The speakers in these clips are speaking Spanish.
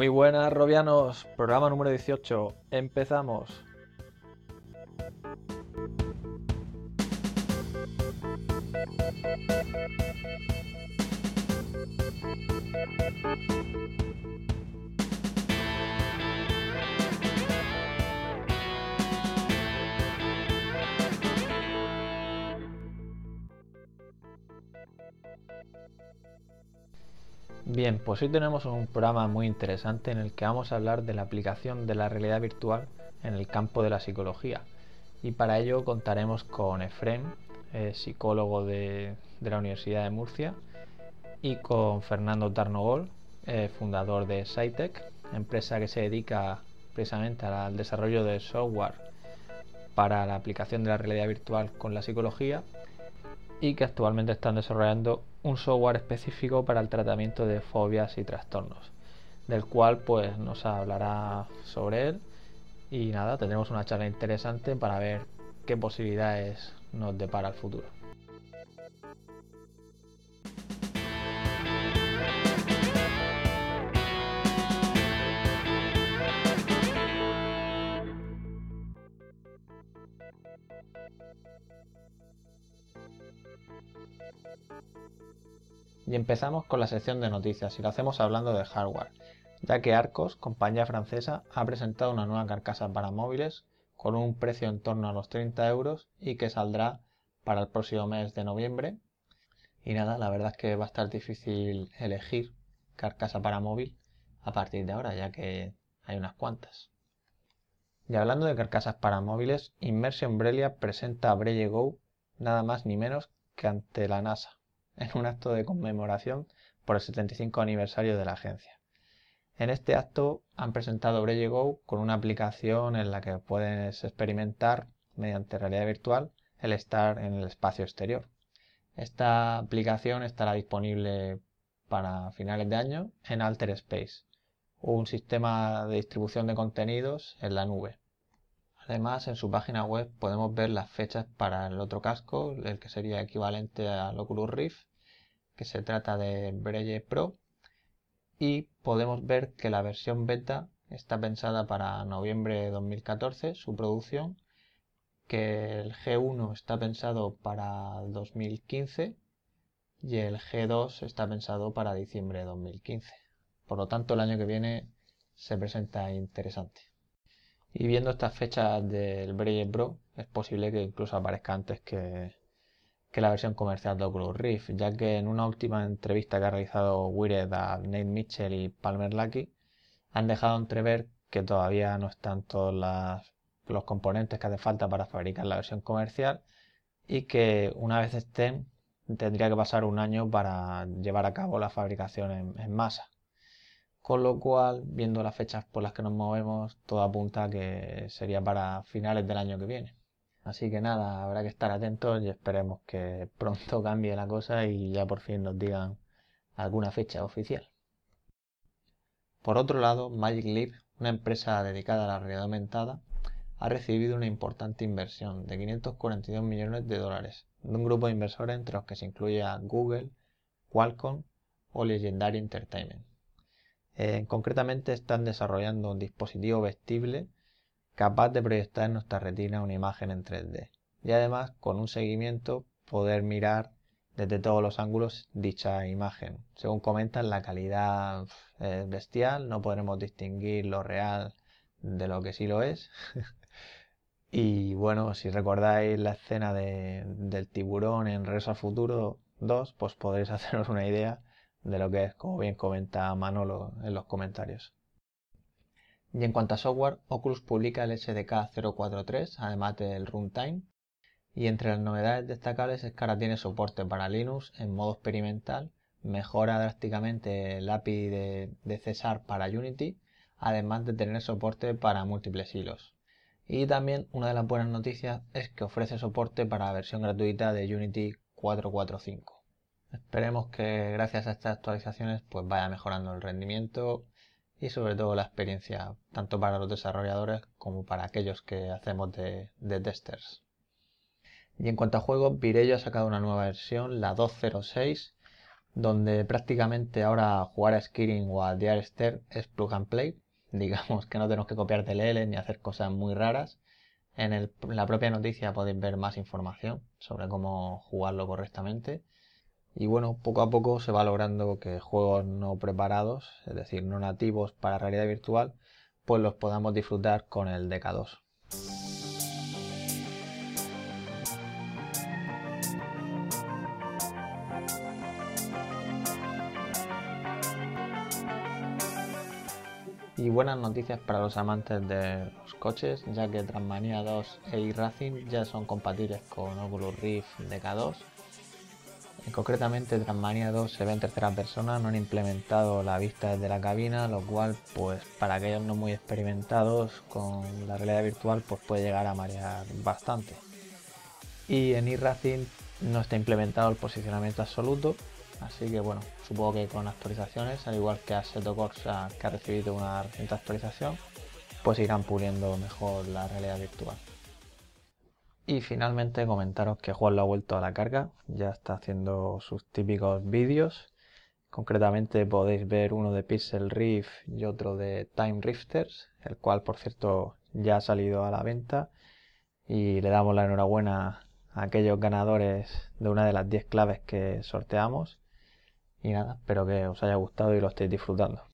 Muy buenas, Robianos. Programa número 18. Empezamos. Bien, pues hoy tenemos un programa muy interesante en el que vamos a hablar de la aplicación de la realidad virtual en el campo de la psicología. Y para ello contaremos con Efrem, eh, psicólogo de, la Universidad de Murcia, y con Fernando Tarnogol, eh, fundador de Scitech, empresa que se dedica precisamente al desarrollo de software para la aplicación de la realidad virtual con la psicología y que actualmente están desarrollando un software específico para el tratamiento de fobias y trastornos, del cual pues nos hablará sobre él y nada, tendremos una charla interesante para ver qué posibilidades nos depara el futuro. Y empezamos con la sección de noticias y lo hacemos hablando de hardware, ya que Arcos, compañía francesa, ha presentado una nueva carcasa para móviles con un precio en torno a los 30 euros y que saldrá para el próximo mes de noviembre. Y nada, la verdad es que va a estar difícil elegir carcasa para móvil a partir de ahora, ya que hay unas cuantas. Y hablando de carcasas para móviles, Immersion Brelia presenta a Go nada más ni menos ante la NASA en un acto de conmemoración por el 75 aniversario de la agencia. En este acto han presentado Braille Go con una aplicación en la que puedes experimentar mediante realidad virtual el estar en el espacio exterior. Esta aplicación estará disponible para finales de año en Alter Space, un sistema de distribución de contenidos en la nube. Además, en su página web podemos ver las fechas para el otro casco, el que sería equivalente al Oculus Rift, que se trata de Braille Pro y podemos ver que la versión beta está pensada para noviembre de 2014, su producción, que el G1 está pensado para 2015 y el G2 está pensado para diciembre de 2015. Por lo tanto, el año que viene se presenta interesante. Y viendo estas fechas del Braille Pro, es posible que incluso aparezca antes que, que la versión comercial de Oculus Rift, ya que en una última entrevista que ha realizado Wired a Nate Mitchell y Palmer Luckey, han dejado entrever que todavía no están todos los componentes que hace falta para fabricar la versión comercial y que una vez estén tendría que pasar un año para llevar a cabo la fabricación en masa. Con lo cual, viendo las fechas por las que nos movemos, todo apunta a que sería para finales del año que viene. Así que nada, habrá que estar atentos y esperemos que pronto cambie la cosa y ya por fin nos digan alguna fecha oficial. Por otro lado, Magic Leap, una empresa dedicada a la realidad aumentada, ha recibido una importante inversión de 542 millones de dólares de un grupo de inversores entre los que se incluye a Google, Qualcomm o Legendary Entertainment. Eh, concretamente están desarrollando un dispositivo vestible capaz de proyectar en nuestra retina una imagen en 3D y además con un seguimiento poder mirar desde todos los ángulos dicha imagen. Según comentan, la calidad es bestial, no podremos distinguir lo real de lo que sí lo es. y bueno, si recordáis la escena del tiburón en Regreso al Futuro 2, pues podréis haceros una idea de lo que es, como bien comenta Manolo en los comentarios. Y en cuanto a software, Oculus publica el SDK 043, además del runtime. Y entre las novedades destacables es que ahora tiene soporte para Linux en modo experimental, mejora drásticamente el API de, de para Unity, además de tener soporte para múltiples hilos. Y también una de las buenas noticias es que ofrece soporte para la versión gratuita de Unity 445. Esperemos que gracias a estas actualizaciones pues vaya mejorando el rendimiento y sobre todo la experiencia tanto para los desarrolladores como para aquellos que hacemos de, testers. Y en cuanto a juegos, Virello ha sacado una nueva versión, la 206, donde prácticamente ahora jugar a Skiring o a Diarster es plug and play. Digamos que no tenemos que copiar DLL ni hacer cosas muy raras. En, la propia noticia podéis ver más información sobre cómo jugarlo correctamente. Y bueno, poco a poco se va logrando que juegos no preparados, es decir, no nativos para realidad virtual, pues los podamos disfrutar con el DK2. Y buenas noticias para los amantes de los coches, ya que Transmania 2 e iRacing ya son compatibles con Oculus Rift DK2. Concretamente Transmania 2 se ve en tercera persona, no han implementado la vista desde la cabina, lo cual pues para aquellos no muy experimentados con la realidad virtual pues puede llegar a marear bastante. Y en iRacing no está implementado el posicionamiento absoluto, Así que bueno, supongo que con actualizaciones, al igual que Assetto Corsa que ha recibido una reciente actualización, pues irán puliendo mejor la realidad virtual. Y finalmente comentaros que Juan lo ha vuelto a la carga, ya está haciendo sus típicos vídeos. Concretamente podéis ver uno de Pixel Rift y otro de Time Rifters, el cual por cierto ya ha salido a la venta. Y le damos la enhorabuena a aquellos ganadores de una de las 10 claves que sorteamos. Y nada, espero que os haya gustado y lo estéis disfrutando.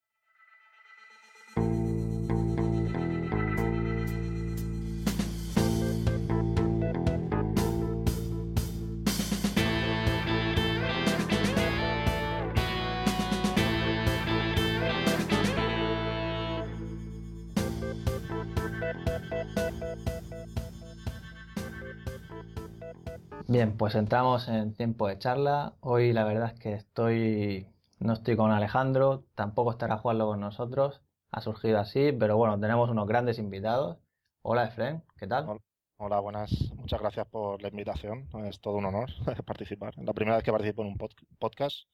Bien, pues entramos en tiempo de charla. Hoy la verdad es que estoy, no estoy con Alejandro, tampoco estará jugando con nosotros. Ha surgido así, pero bueno, tenemos unos grandes invitados. Hola Efren, ¿qué tal? Hola, buenas. Muchas gracias por la invitación. Es todo un honor participar. La primera vez que participo en un podcast.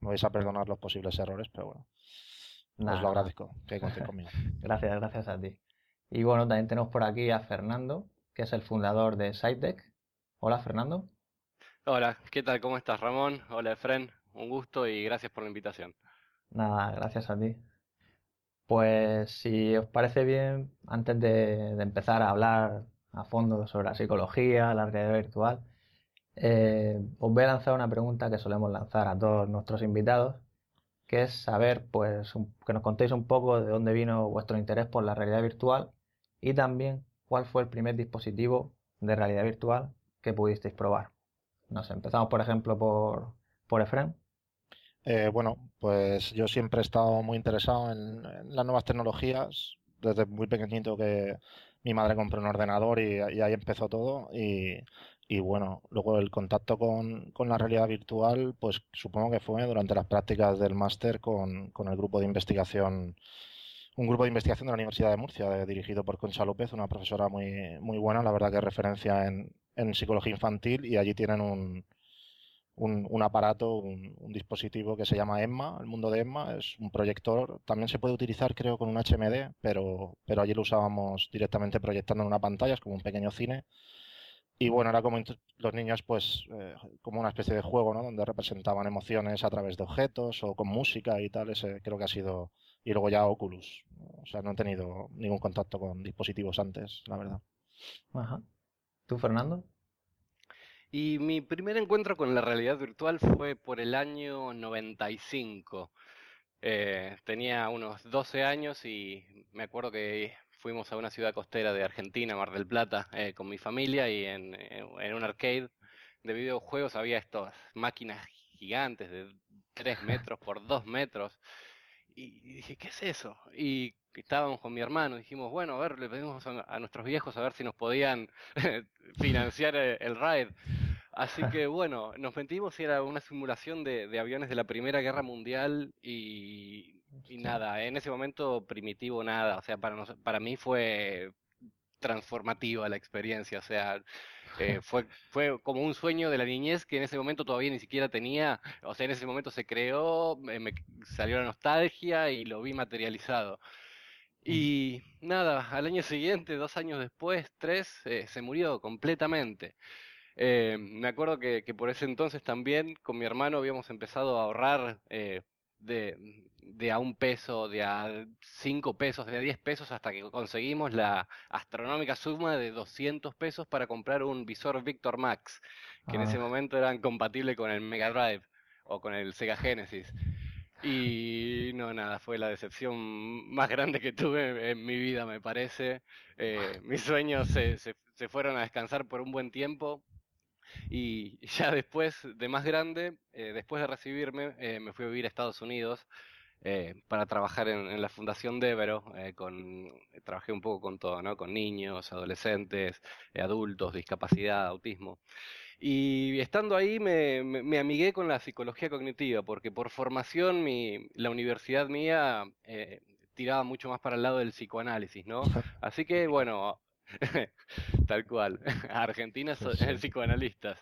Me vais a perdonar los posibles errores, pero bueno. os lo agradezco que contéis conmigo. gracias, gracias a ti. Y bueno, también tenemos por aquí a Fernando, que es el fundador de SiteDeck. Hola, Fernando. Hola, ¿qué tal? ¿Cómo estás, Ramón? Hola, Efren. Un gusto y gracias por la invitación. Nada, gracias a ti. Pues si os parece bien, antes de, empezar a hablar a fondo sobre la psicología, la realidad virtual, eh, os voy a lanzar una pregunta que solemos lanzar a todos nuestros invitados, que es saber, pues, que nos contéis un poco de dónde vino vuestro interés por la realidad virtual y también cuál fue el primer dispositivo de realidad virtual que pudisteis probar. Nos empezamos, por ejemplo, por, por Efren. Eh, bueno, pues yo siempre he estado muy interesado en, las nuevas tecnologías, desde muy pequeñito que mi madre compró un ordenador y, ahí empezó todo. Y, bueno, luego el contacto con, la realidad virtual, pues supongo que fue durante las prácticas del máster con, con el grupo de investigación un grupo de investigación de la Universidad de Murcia, dirigido por Concha López, una profesora muy, muy buena, la verdad que referencia en, en psicología infantil y allí tienen un, un, aparato, un, dispositivo que se llama Emma, el mundo de Emma, es un proyector, también se puede utilizar creo con un HMD, pero, pero allí lo usábamos directamente proyectando en una pantalla, es como un pequeño cine. Y bueno, era como los niños, pues, eh, como una especie de juego, ¿no? Donde representaban emociones a través de objetos o con música y tal. Ese creo que ha sido. Y luego ya Oculus. O sea, no he tenido ningún contacto con dispositivos antes, la verdad. Ajá. ¿Tú, Fernando? Y mi primer encuentro con la realidad virtual fue por el año 95. Eh, tenía unos 12 años y me acuerdo que fuimos a una ciudad costera de Argentina, Mar del Plata, eh, con mi familia y en, en, un arcade de videojuegos había estas máquinas gigantes de 3 metros por 2 metros. Y dije, ¿qué es eso? Y estábamos con mi hermano, dijimos, bueno, a ver, le pedimos a, nuestros viejos a ver si nos podían financiar el, ride. Así que bueno, nos metimos y era una simulación de, aviones de la Primera Guerra Mundial y, nada, en ese momento primitivo nada, o sea, para, para mí fue transformativa la experiencia, o sea, eh, fue, fue como un sueño de la niñez que en ese momento todavía ni siquiera tenía, o sea, en ese momento se creó, me salió la nostalgia y lo vi materializado. Y nada, al año siguiente, dos años después, tres, eh, se murió completamente. Eh, me acuerdo que, por ese entonces también con mi hermano habíamos empezado a ahorrar eh, de, de, a un peso, de a cinco pesos, de a diez pesos, hasta que conseguimos la astronómica suma de 200 pesos para comprar un visor Victor Max, que en ese ah. momento eran compatibles con el Mega Drive o con el Sega Genesis. Y no, nada, fue la decepción más grande que tuve en mi vida, me parece. Eh, mis sueños se, se, se, fueron a descansar por un buen tiempo. Y ya después, de más grande, eh, después de recibirme, eh, me fui a vivir a Estados Unidos para trabajar en, en, la Fundación Devero. con, trabajé un poco con todo, ¿no? Con niños, adolescentes, adultos, discapacidad, autismo. Y estando ahí me, me, amigué con la psicología cognitiva, porque por formación mi, la universidad mía eh, tiraba mucho más para el lado del psicoanálisis, ¿no? Así que, bueno, tal cual, Argentina son psicoanalistas.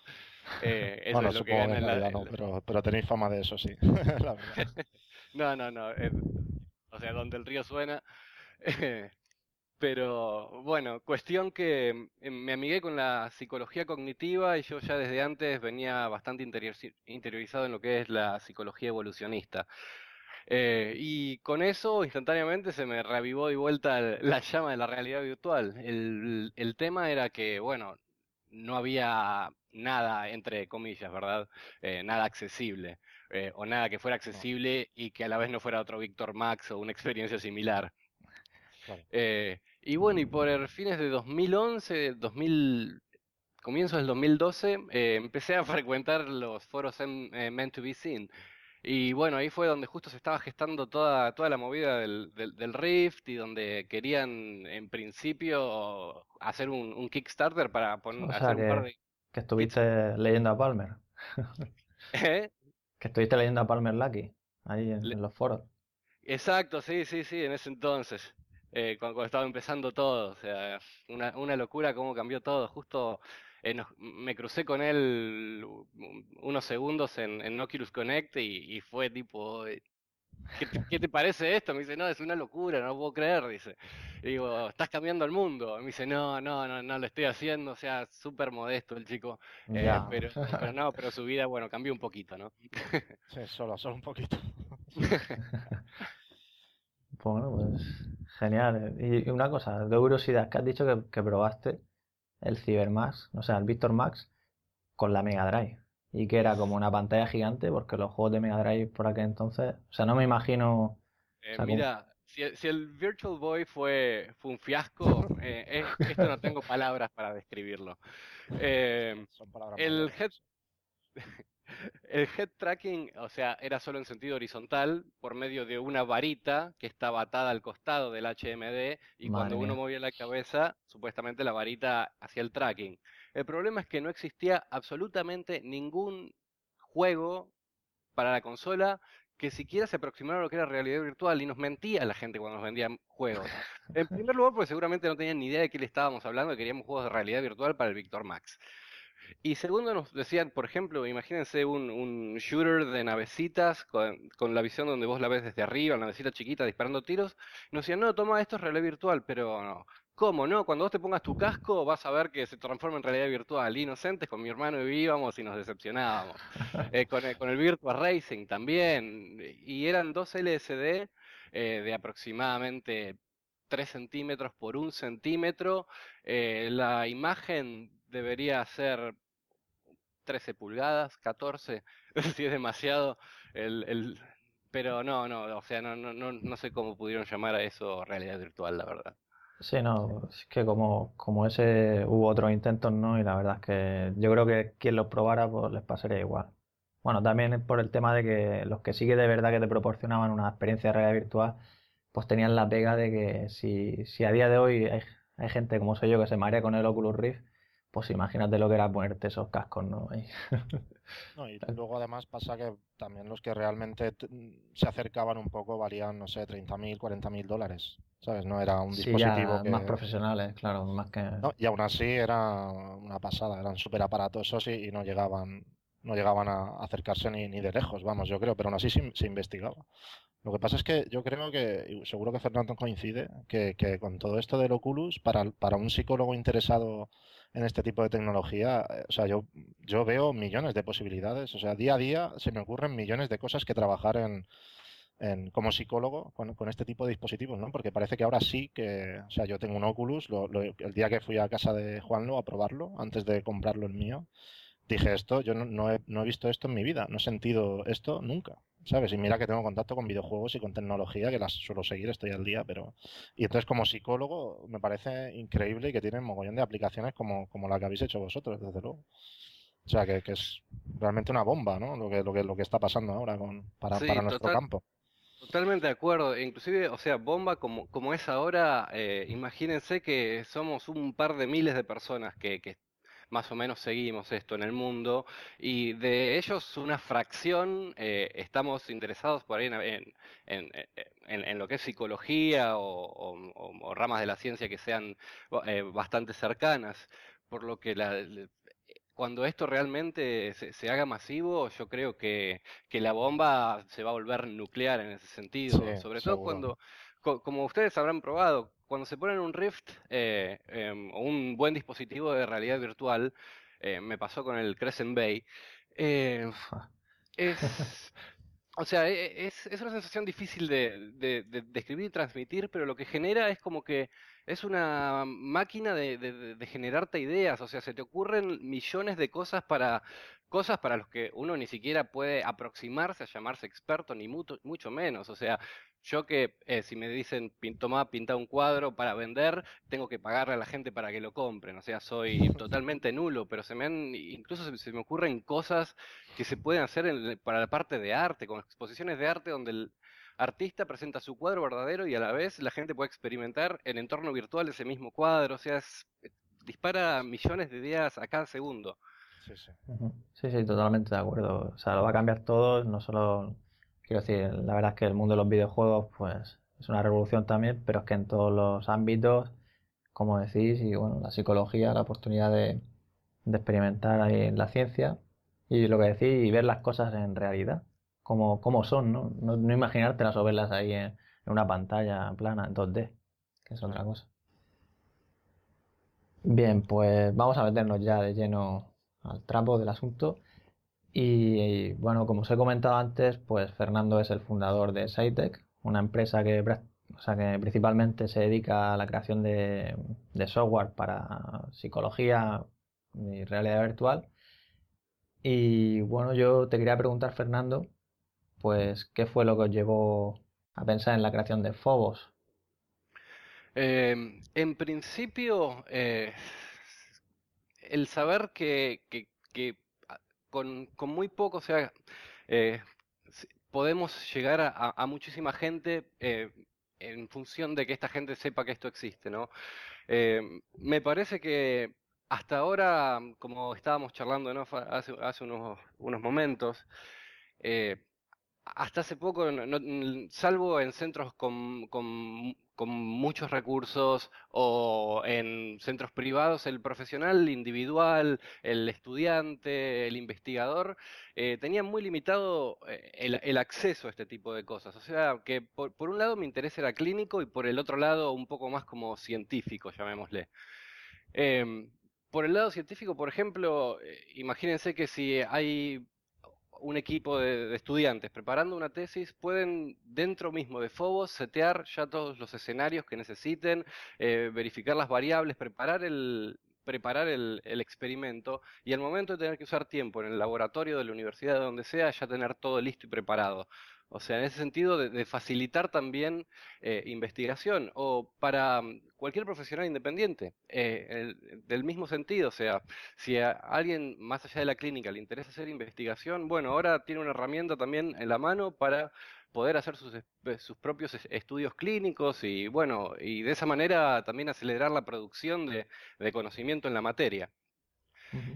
Eh, eso es lo que gana la, no, pero, pero, tenéis fama de eso, sí. no, no, no. Eh, o sea, donde el río suena. Pero bueno, cuestión que mm, me amigué con la psicología cognitiva y yo ya desde antes venía bastante interiorizado en lo que es la psicología evolucionista. Eh, y con eso instantáneamente se me reavivó de vuelta la llama de la realidad virtual. El, el tema era que, bueno, no había nada, entre comillas, ¿verdad? Eh, nada accesible. Eh, o nada que fuera accesible y que a la vez no fuera otro Víctor Max o una experiencia similar. Eh, y bueno, y por fines de 2011, 2000, comienzos del 2012, eh, empecé a frecuentar los foros en, eh, Meant to Be Seen. Y bueno, ahí fue donde justo se estaba gestando toda, toda la movida del, del, Rift y donde querían en principio hacer un, Kickstarter para poner hacer un par de... Que estuviste leyendo a Palmer. ¿Eh? Que estuviste leyendo a Palmer Lucky, ahí en los foros. Exacto, sí, sí, sí, en ese entonces eh, cuando, estaba empezando todo. O sea, una, una locura cómo cambió todo. Justo eh, me crucé con él unos segundos en, en Oculus Connect y, fue tipo, eh, ¿qué, te parece esto? Me dice, no, es una locura, no lo puedo creer, dice. digo, estás cambiando el mundo. Me dice, no, no, no, no lo estoy haciendo, o sea, súper modesto el chico. Eh, pero, pero, no, pero su vida, bueno, cambió un poquito, ¿no? sí, solo, solo un poquito. bueno, pues Genial. Y una cosa, de curiosidad, que has dicho que, probaste el CyberMax, o sea, el Victor Max, con la Mega Drive. Y que era como una pantalla gigante, porque los juegos de Mega Drive por aquel entonces, o sea, no me imagino... Eh, mira, si, el Virtual Boy fue, fue un fiasco, eh, esto no tengo palabras para describirlo. Eh, Son palabras el head... El head tracking, o sea, era solo en sentido horizontal por medio de una varita que estaba atada al costado del HMD y cuando uno movía la cabeza, supuestamente la varita hacía el tracking. El problema es que no existía absolutamente ningún juego para la consola que siquiera se aproximara a lo que era realidad virtual y nos mentía la gente cuando nos vendían juegos. En primer lugar, porque seguramente no tenían ni idea de qué le estábamos hablando, que queríamos juegos de realidad virtual para el Victor Max. Y segundo nos decían, por ejemplo, imagínense un, un shooter de navecitas con, con, la visión donde vos la ves desde arriba, la navecita chiquita disparando tiros. Nos decían, no, toma, esto es realidad virtual, pero no. ¿Cómo no? Cuando vos te pongas tu casco vas a ver que se transforma en realidad virtual. Inocentes con mi hermano vivíamos y nos decepcionábamos. Eh, con, el, con, el, Virtual Racing también. Y eran dos LSD eh, de aproximadamente 3 centímetros por 1 centímetro. Eh, la imagen debería ser 13 pulgadas, 14, si es demasiado. El, el, pero no, no, o sea, no, no, no, sé cómo pudieron llamar a eso realidad virtual, la verdad. Sí, no, es que como, como ese hubo otros intentos, ¿no? Y la verdad es que yo creo que quien los probara, pues les pasaría igual. Bueno, también por el tema de que los que sí que de verdad que te proporcionaban una experiencia de realidad virtual, pues tenían la pega de que si, si a día de hoy hay, hay gente como soy yo que se marea con el Oculus Rift, pues imagínate lo que era ponerte esos cascos, ¿no? no y luego además pasa que también los que realmente se acercaban un poco valían, no sé, 30.000, 40.000 dólares, ¿sabes? No era un dispositivo más profesionales, claro, más que... No, y aún así era una pasada, eran súper aparatosos y, no llegaban no llegaban a acercarse ni, ni de lejos, vamos, yo creo, pero aún así se, investigaba. Lo que pasa es que yo creo que, seguro que Fernando coincide, que, con todo esto del Oculus, para, para un psicólogo interesado en este tipo de tecnología, eh, o sea, yo, yo veo millones de posibilidades. O sea, día a día se me ocurren millones de cosas que trabajar en, en como psicólogo con, este tipo de dispositivos, ¿no? Porque parece que ahora sí que, o sea, yo tengo un Oculus, el día que fui a casa de Juanlo a probarlo, antes de comprarlo el mío, dije esto, yo no, no, he, no he visto esto en mi vida, no he sentido esto nunca. ¿sabes? Y mira que tengo contacto con videojuegos y con tecnología, que las suelo seguir, estoy al día, pero... Y entonces como psicólogo me parece increíble y que tiene un mogollón de aplicaciones como, como la que habéis hecho vosotros, desde luego. O sea, que, que es realmente una bomba, ¿no? Lo que, lo que, lo que está pasando ahora con, para, para nuestro campo. Totalmente de acuerdo. Inclusive, o sea, bomba como, como es ahora, eh, imagínense que somos un par de miles de personas que, que más o menos seguimos esto en el mundo y de ellos una fracción eh, estamos interesados por ahí en, en, lo que es psicología o, ramas de la ciencia que sean eh, bastante cercanas, por lo que cuando esto realmente se, haga masivo, yo creo que, que, la bomba se va a volver nuclear en ese sentido, sobre todo cuando, como ustedes habrán probado, cuando se ponen un Rift eh, em, o un buen dispositivo de realidad virtual, eh, me pasó con el Crescent Bay, eh, es, o sea, e, e, es, es, una sensación difícil de, de, de, describir y transmitir, pero lo que genera es como que es una máquina de, de, generarte ideas, o sea, se te ocurren millones de cosas para cosas para los que uno ni siquiera puede aproximarse a llamarse experto, ni mucho, mucho menos. O sea, yo que eh, si me dicen, toma, pinta un cuadro para vender, tengo que pagarle a la gente para que lo compren. O sea, soy totalmente nulo, pero se me han, incluso se, me ocurren cosas que se pueden hacer para la parte de arte, con exposiciones de arte donde el artista presenta su cuadro verdadero y a la vez la gente puede experimentar en entorno virtual ese mismo cuadro. O sea, eh, dispara millones de ideas a cada segundo. Sí sí. sí, sí, totalmente de acuerdo. O sea, lo va a cambiar todo, no solo Quiero decir, la verdad es que el mundo de los videojuegos, pues, es una revolución también, pero es que en todos los ámbitos, como decís, y bueno, la psicología, la oportunidad de, experimentar ahí en la ciencia, y lo que decís, y ver las cosas en realidad, como, como son, ¿no? ¿no? No, imaginártelas o verlas ahí en, en una pantalla plana, en 2D, que es otra cosa. Bien, pues vamos a meternos ya de lleno al trapo del asunto. Y, bueno, como os he comentado antes, pues Fernando es el fundador de SciTech, una empresa que, que principalmente se dedica a la creación de, software para psicología y realidad virtual. Y bueno, yo te quería preguntar, Fernando, pues, ¿qué fue lo que os llevó a pensar en la creación de Phobos? Em, en principio, eh, el saber que, que, con, con muy poco, sea, eh, podemos llegar a, muchísima gente eh, en función de que esta gente sepa que esto existe, ¿no? Eh, me parece que hasta ahora, como estábamos charlando hace, hace unos, unos momentos, hasta hace poco, salvo en centros con, muchos recursos o en centros privados, el profesional individual, el estudiante, el investigador, eh, tenía muy limitado eh, el, acceso a este tipo de cosas. O sea, que por, un lado mi interés era clínico y por el otro lado un poco más como científico, llamémosle. Em, por el lado científico, por ejemplo, eh, imagínense que si hay un equipo de, estudiantes preparando una tesis pueden dentro mismo de Phobos setear ya todos los escenarios que necesiten, eh, verificar las variables, preparar el preparar el, experimento y al momento de tener que usar tiempo en el laboratorio de la universidad de donde sea, ya tener todo listo y preparado. O sea, en ese sentido de, facilitar también eh, investigación o para mm, cualquier profesional independiente, eh, del mismo sentido, o sea, si a alguien más allá de la clínica le interesa hacer investigación, bueno, ahora tiene una herramienta también en la mano para poder hacer sus, sus propios estudios clínicos y bueno, y de esa manera también acelerar la producción de conocimiento en la materia.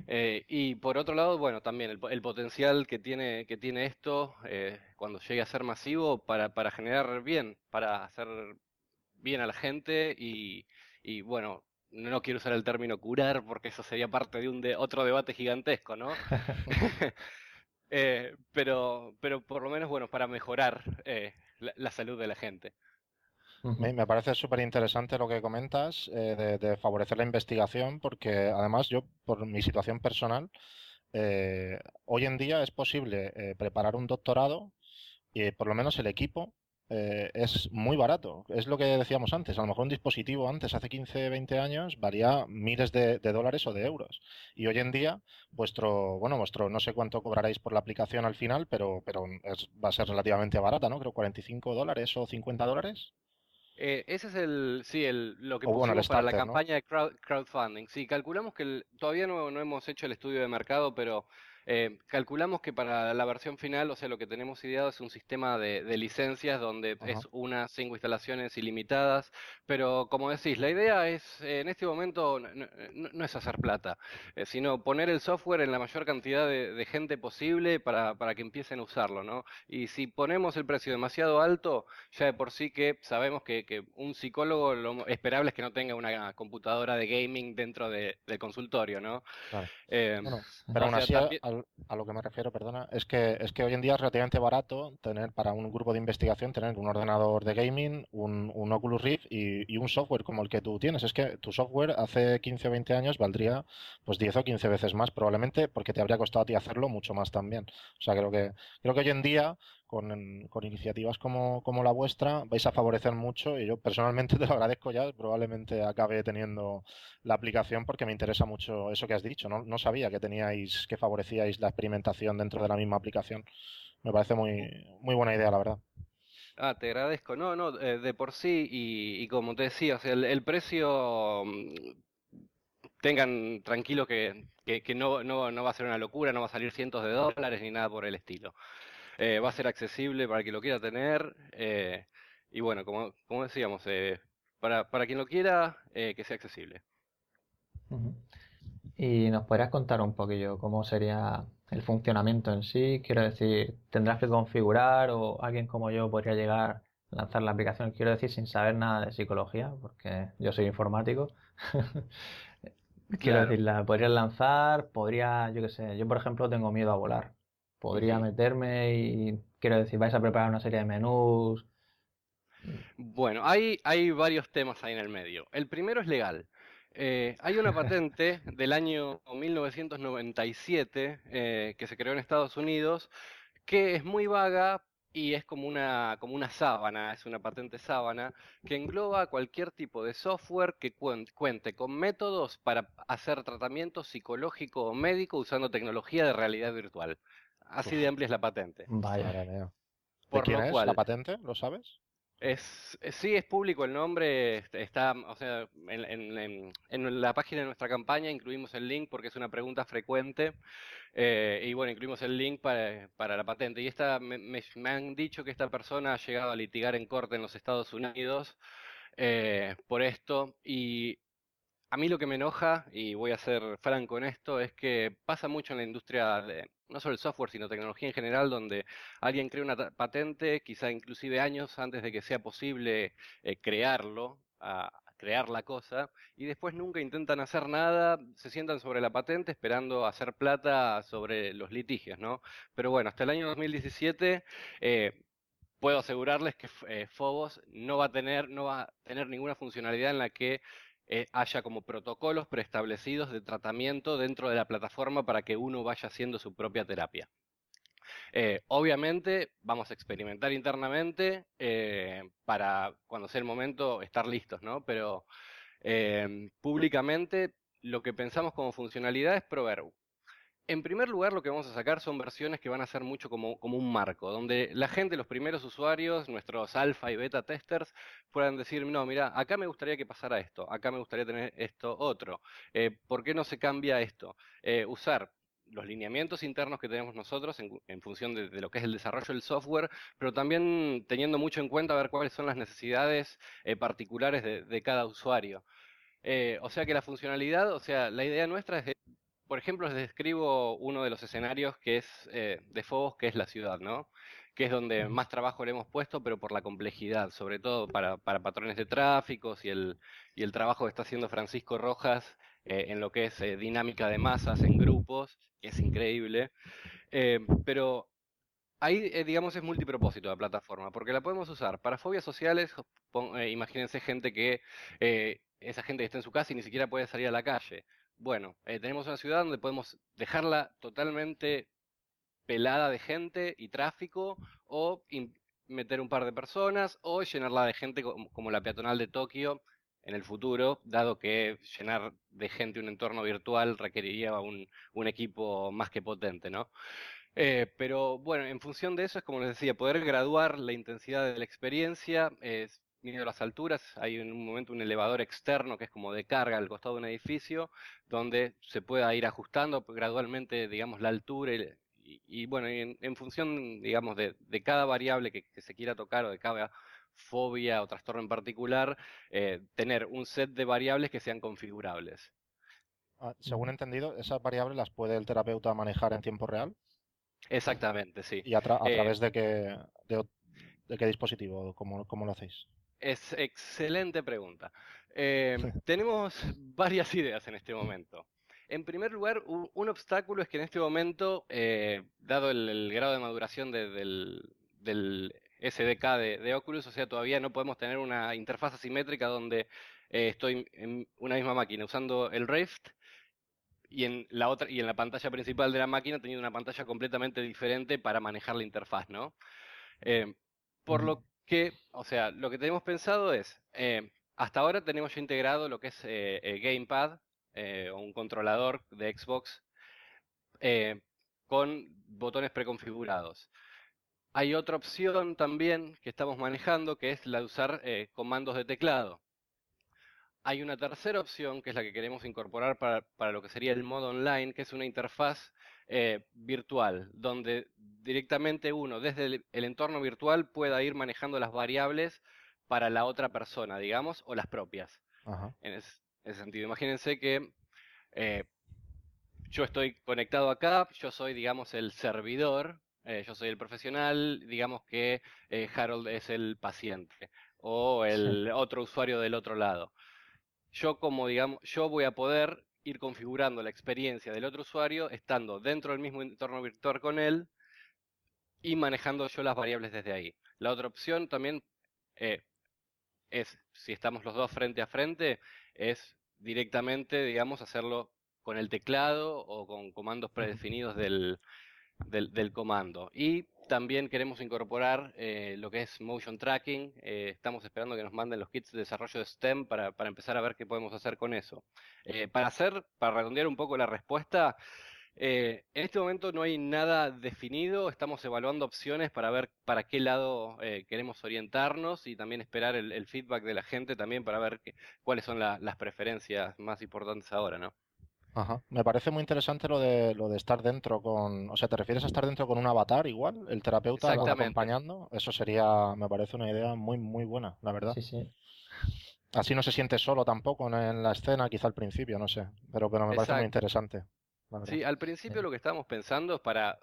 Eh, y por otro lado, bueno, también el, potencial que tiene, que tiene esto eh, cuando llegue a ser masivo para, para generar bien, para hacer bien a la gente y, y bueno, no quiero usar el término curar porque eso sería parte de un de, otro debate gigantesco, ¿no? eh, pero, pero por lo menos, bueno, para mejorar la, salud de la gente. Me, parece súper interesante lo que comentas eh, de, favorecer la investigación, porque además yo, por mi situación personal, eh, hoy en día es posible eh, preparar un doctorado y por lo menos el equipo eh, es muy barato. Es lo que decíamos antes. A lo mejor un dispositivo antes, hace 15, 20 años, valía miles de, dólares o de euros. Y hoy en día, vuestro, bueno, vuestro, no sé cuánto cobraréis por la aplicación al final, pero, pero va a ser relativamente barata, ¿no? Creo 45 dólares o 50 dólares. Eh, ese es el, sí, el, lo que pusimos para la campaña de crowdfunding. Sí, calculamos que todavía no, no hemos hecho el estudio de mercado, pero eh, calculamos que para la versión final, o sea, lo que tenemos ideado es un sistema de, licencias donde es unas cinco instalaciones ilimitadas, pero como decís, la idea es, eh, en este momento, no, es hacer plata, eh, sino poner el software en la mayor cantidad de, gente posible para, para, que empiecen a usarlo, ¿no? Y si ponemos el precio demasiado alto, ya de por sí que sabemos que, un psicólogo lo esperable es que no tenga una computadora de gaming dentro del consultorio, ¿no? bueno, pero aún así, a lo que me refiero, perdona, es que, es que hoy en día es relativamente barato tener para un grupo de investigación tener un ordenador de gaming, un, un Oculus Rift y, un software como el que tú tienes. Es que tu software hace 15 o 20 años valdría pues 10 o 15 veces más probablemente porque te habría costado a ti hacerlo mucho más también. O sea, creo que, creo que hoy en día con, con, iniciativas como, la vuestra vais a favorecer mucho y yo personalmente te lo agradezco ya, probablemente acabe teniendo la aplicación porque me interesa mucho eso que has dicho, no, no sabía que teníais, que favorecíais la experimentación dentro de la misma aplicación. Me parece muy, muy buena idea, la verdad. Ah, te agradezco. No, no, eh, de por sí, y, como te decía, el, el, precio, mm, tengan tranquilo que, que, no, no, no va a ser una locura, no va a salir cientos de dólares ni nada por el estilo. Eh, va a ser accesible para quien lo quiera tener. Eh, y bueno, como, como decíamos, eh, para, para, quien lo quiera, que sea accesible. ¿Y nos podrías contar un poquillo cómo sería el funcionamiento en sí? Quiero decir, ¿tendrás que configurar o alguien como yo podría llegar a lanzar la aplicación? Quiero decir, sin saber nada de psicología, porque yo soy informático. Quiero decir, la podrías lanzar, podría, yo qué sé, yo por ejemplo tengo miedo a volar podría meterme y quiero decir, vais a preparar una serie de menús. Bueno, hay, hay varios temas ahí en el medio. El primero es legal. Eh, hay una patente del año 1997 eh, que se creó en Estados Unidos que es muy vaga y es como una, como una sábana, es una patente sábana que engloba cualquier tipo de software que cuente con métodos para hacer tratamiento psicológico o médico usando tecnología de realidad virtual. Así de amplia es la patente. Vaya, veo. ¿De quién es la patente? ¿Lo sabes? Es, sí, es público el nombre, está, o sea, en, la página de nuestra campaña incluimos el link porque es una pregunta frecuente eh, y bueno, incluimos el link para, para la patente. Y esta, me, me, han dicho que esta persona ha llegado a litigar en corte en los Estados Unidos eh, por esto y a mí lo que me enoja, y voy a ser franco en esto, es que pasa mucho en la industria de, no solo el software, sino tecnología en general, donde alguien crea una patente, quizá inclusive años antes de que sea posible eh, crearlo, a, crear la cosa, y después nunca intentan hacer nada, se sientan sobre la patente esperando hacer plata sobre los litigios, ¿no? Pero bueno, hasta el año 2017 eh, puedo asegurarles que eh, Phobos no va a tener, no va a tener ninguna funcionalidad en la que eh, haya como protocolos preestablecidos de tratamiento dentro de la plataforma para que uno vaya haciendo su propia terapia. Eh, obviamente vamos a experimentar internamente eh, para cuando sea el momento estar listos, ¿no? Pero públicamente lo que pensamos como funcionalidad es proveer en primer lugar, lo que vamos a sacar son versiones que van a ser mucho como, un marco, donde la gente, los primeros usuarios, nuestros alfa y beta testers, puedan decir, no, mira, acá me gustaría que pasara esto, acá me gustaría tener esto otro, eh, ¿por qué no se cambia esto? Eh, usar los lineamientos internos que tenemos nosotros en, función de, lo que es el desarrollo del software, pero también teniendo mucho en cuenta ver cuáles son las necesidades eh, particulares de, de, cada usuario. o sea que la funcionalidad, o sea, la idea nuestra es por ejemplo, les describo uno de los escenarios que es eh, de Fobos, que es la ciudad, ¿no? Que es donde más trabajo le hemos puesto, pero por la complejidad, sobre todo para, patrones de tráfico y el, y el trabajo que está haciendo Francisco Rojas eh, en lo que es eh, dinámica de masas en grupos, que es increíble. pero ahí, eh, digamos, es multipropósito la plataforma, porque la podemos usar para fobias sociales. Eh, imagínense gente que, eh, esa gente que está en su casa y ni siquiera puede salir a la calle. Bueno, tenemos una ciudad donde podemos dejarla totalmente pelada de gente y tráfico, o meter un par de personas, o llenarla de gente como, la peatonal de Tokio en el futuro, dado que llenar de gente un entorno virtual requeriría un, un equipo más que potente, ¿no? Eh, pero bueno, en función de eso es como les decía, poder graduar la intensidad de la experiencia, es a las alturas, hay en un momento un elevador externo que es como de carga al costado de un edificio, donde se pueda ir ajustando gradualmente, digamos, la altura y, bueno, en, función, digamos, de, cada variable que, se quiera tocar o de cada fobia o trastorno en particular, eh, tener un set de variables que sean configurables. Ah, según entendido, esas variables las puede el terapeuta manejar en tiempo real. Exactamente, sí. ¿Y a, eh, través de qué, de, qué dispositivo? ¿Cómo, ¿Cómo, lo hacéis? Es excelente pregunta. Eh, tenemos varias ideas en este momento. En primer lugar, un, obstáculo es que en este momento, eh, dado el, grado de maduración del, SDK de, Oculus, o sea, todavía no podemos tener una interfaz asimétrica donde estoy en una misma máquina usando el Rift y en la otra y en la pantalla principal de la máquina teniendo una pantalla completamente diferente para manejar la interfaz, ¿no? Eh, por lo que, o sea, lo que tenemos pensado es, eh, hasta ahora tenemos ya integrado lo que es eh, el Gamepad o un controlador de Xbox con botones preconfigurados. Hay otra opción también que estamos manejando que es la de usar comandos de teclado. Hay una tercera opción, que es la que queremos incorporar para, lo que sería el modo online, que es una interfaz eh, virtual, donde directamente uno desde el, entorno virtual pueda ir manejando las variables para la otra persona, digamos, o las propias. En, ese, sentido, imagínense que eh, yo estoy conectado acá, yo soy, digamos, el servidor, eh, yo soy el profesional, digamos que Harold es el paciente o el otro usuario del otro lado yo como digamos, yo voy a poder ir configurando la experiencia del otro usuario estando dentro del mismo entorno virtual con él y manejando yo las variables desde ahí. La otra opción también eh, es, si estamos los dos frente a frente, es directamente, digamos, hacerlo con el teclado o con comandos predefinidos del, del, comando. Y también queremos incorporar eh, lo que es motion tracking. Eh, estamos esperando que nos manden los kits de desarrollo de STEM para, empezar a ver qué podemos hacer con eso. Eh, para hacer, para redondear un poco la respuesta, en este momento no hay nada definido. Estamos evaluando opciones para ver para qué lado queremos orientarnos y también esperar el, feedback de la gente también para ver cuáles son las preferencias más importantes ahora, ¿no? Ajá. Me parece muy interesante lo de lo de estar dentro con, o sea, ¿te refieres a estar dentro con un avatar igual, el terapeuta acompañando? Eso sería, me parece una idea muy muy buena, la verdad. Sí, sí. Así no se siente solo tampoco en la escena, quizá al principio, no sé, pero pero me parece muy interesante. Sí, al principio lo que estábamos pensando es para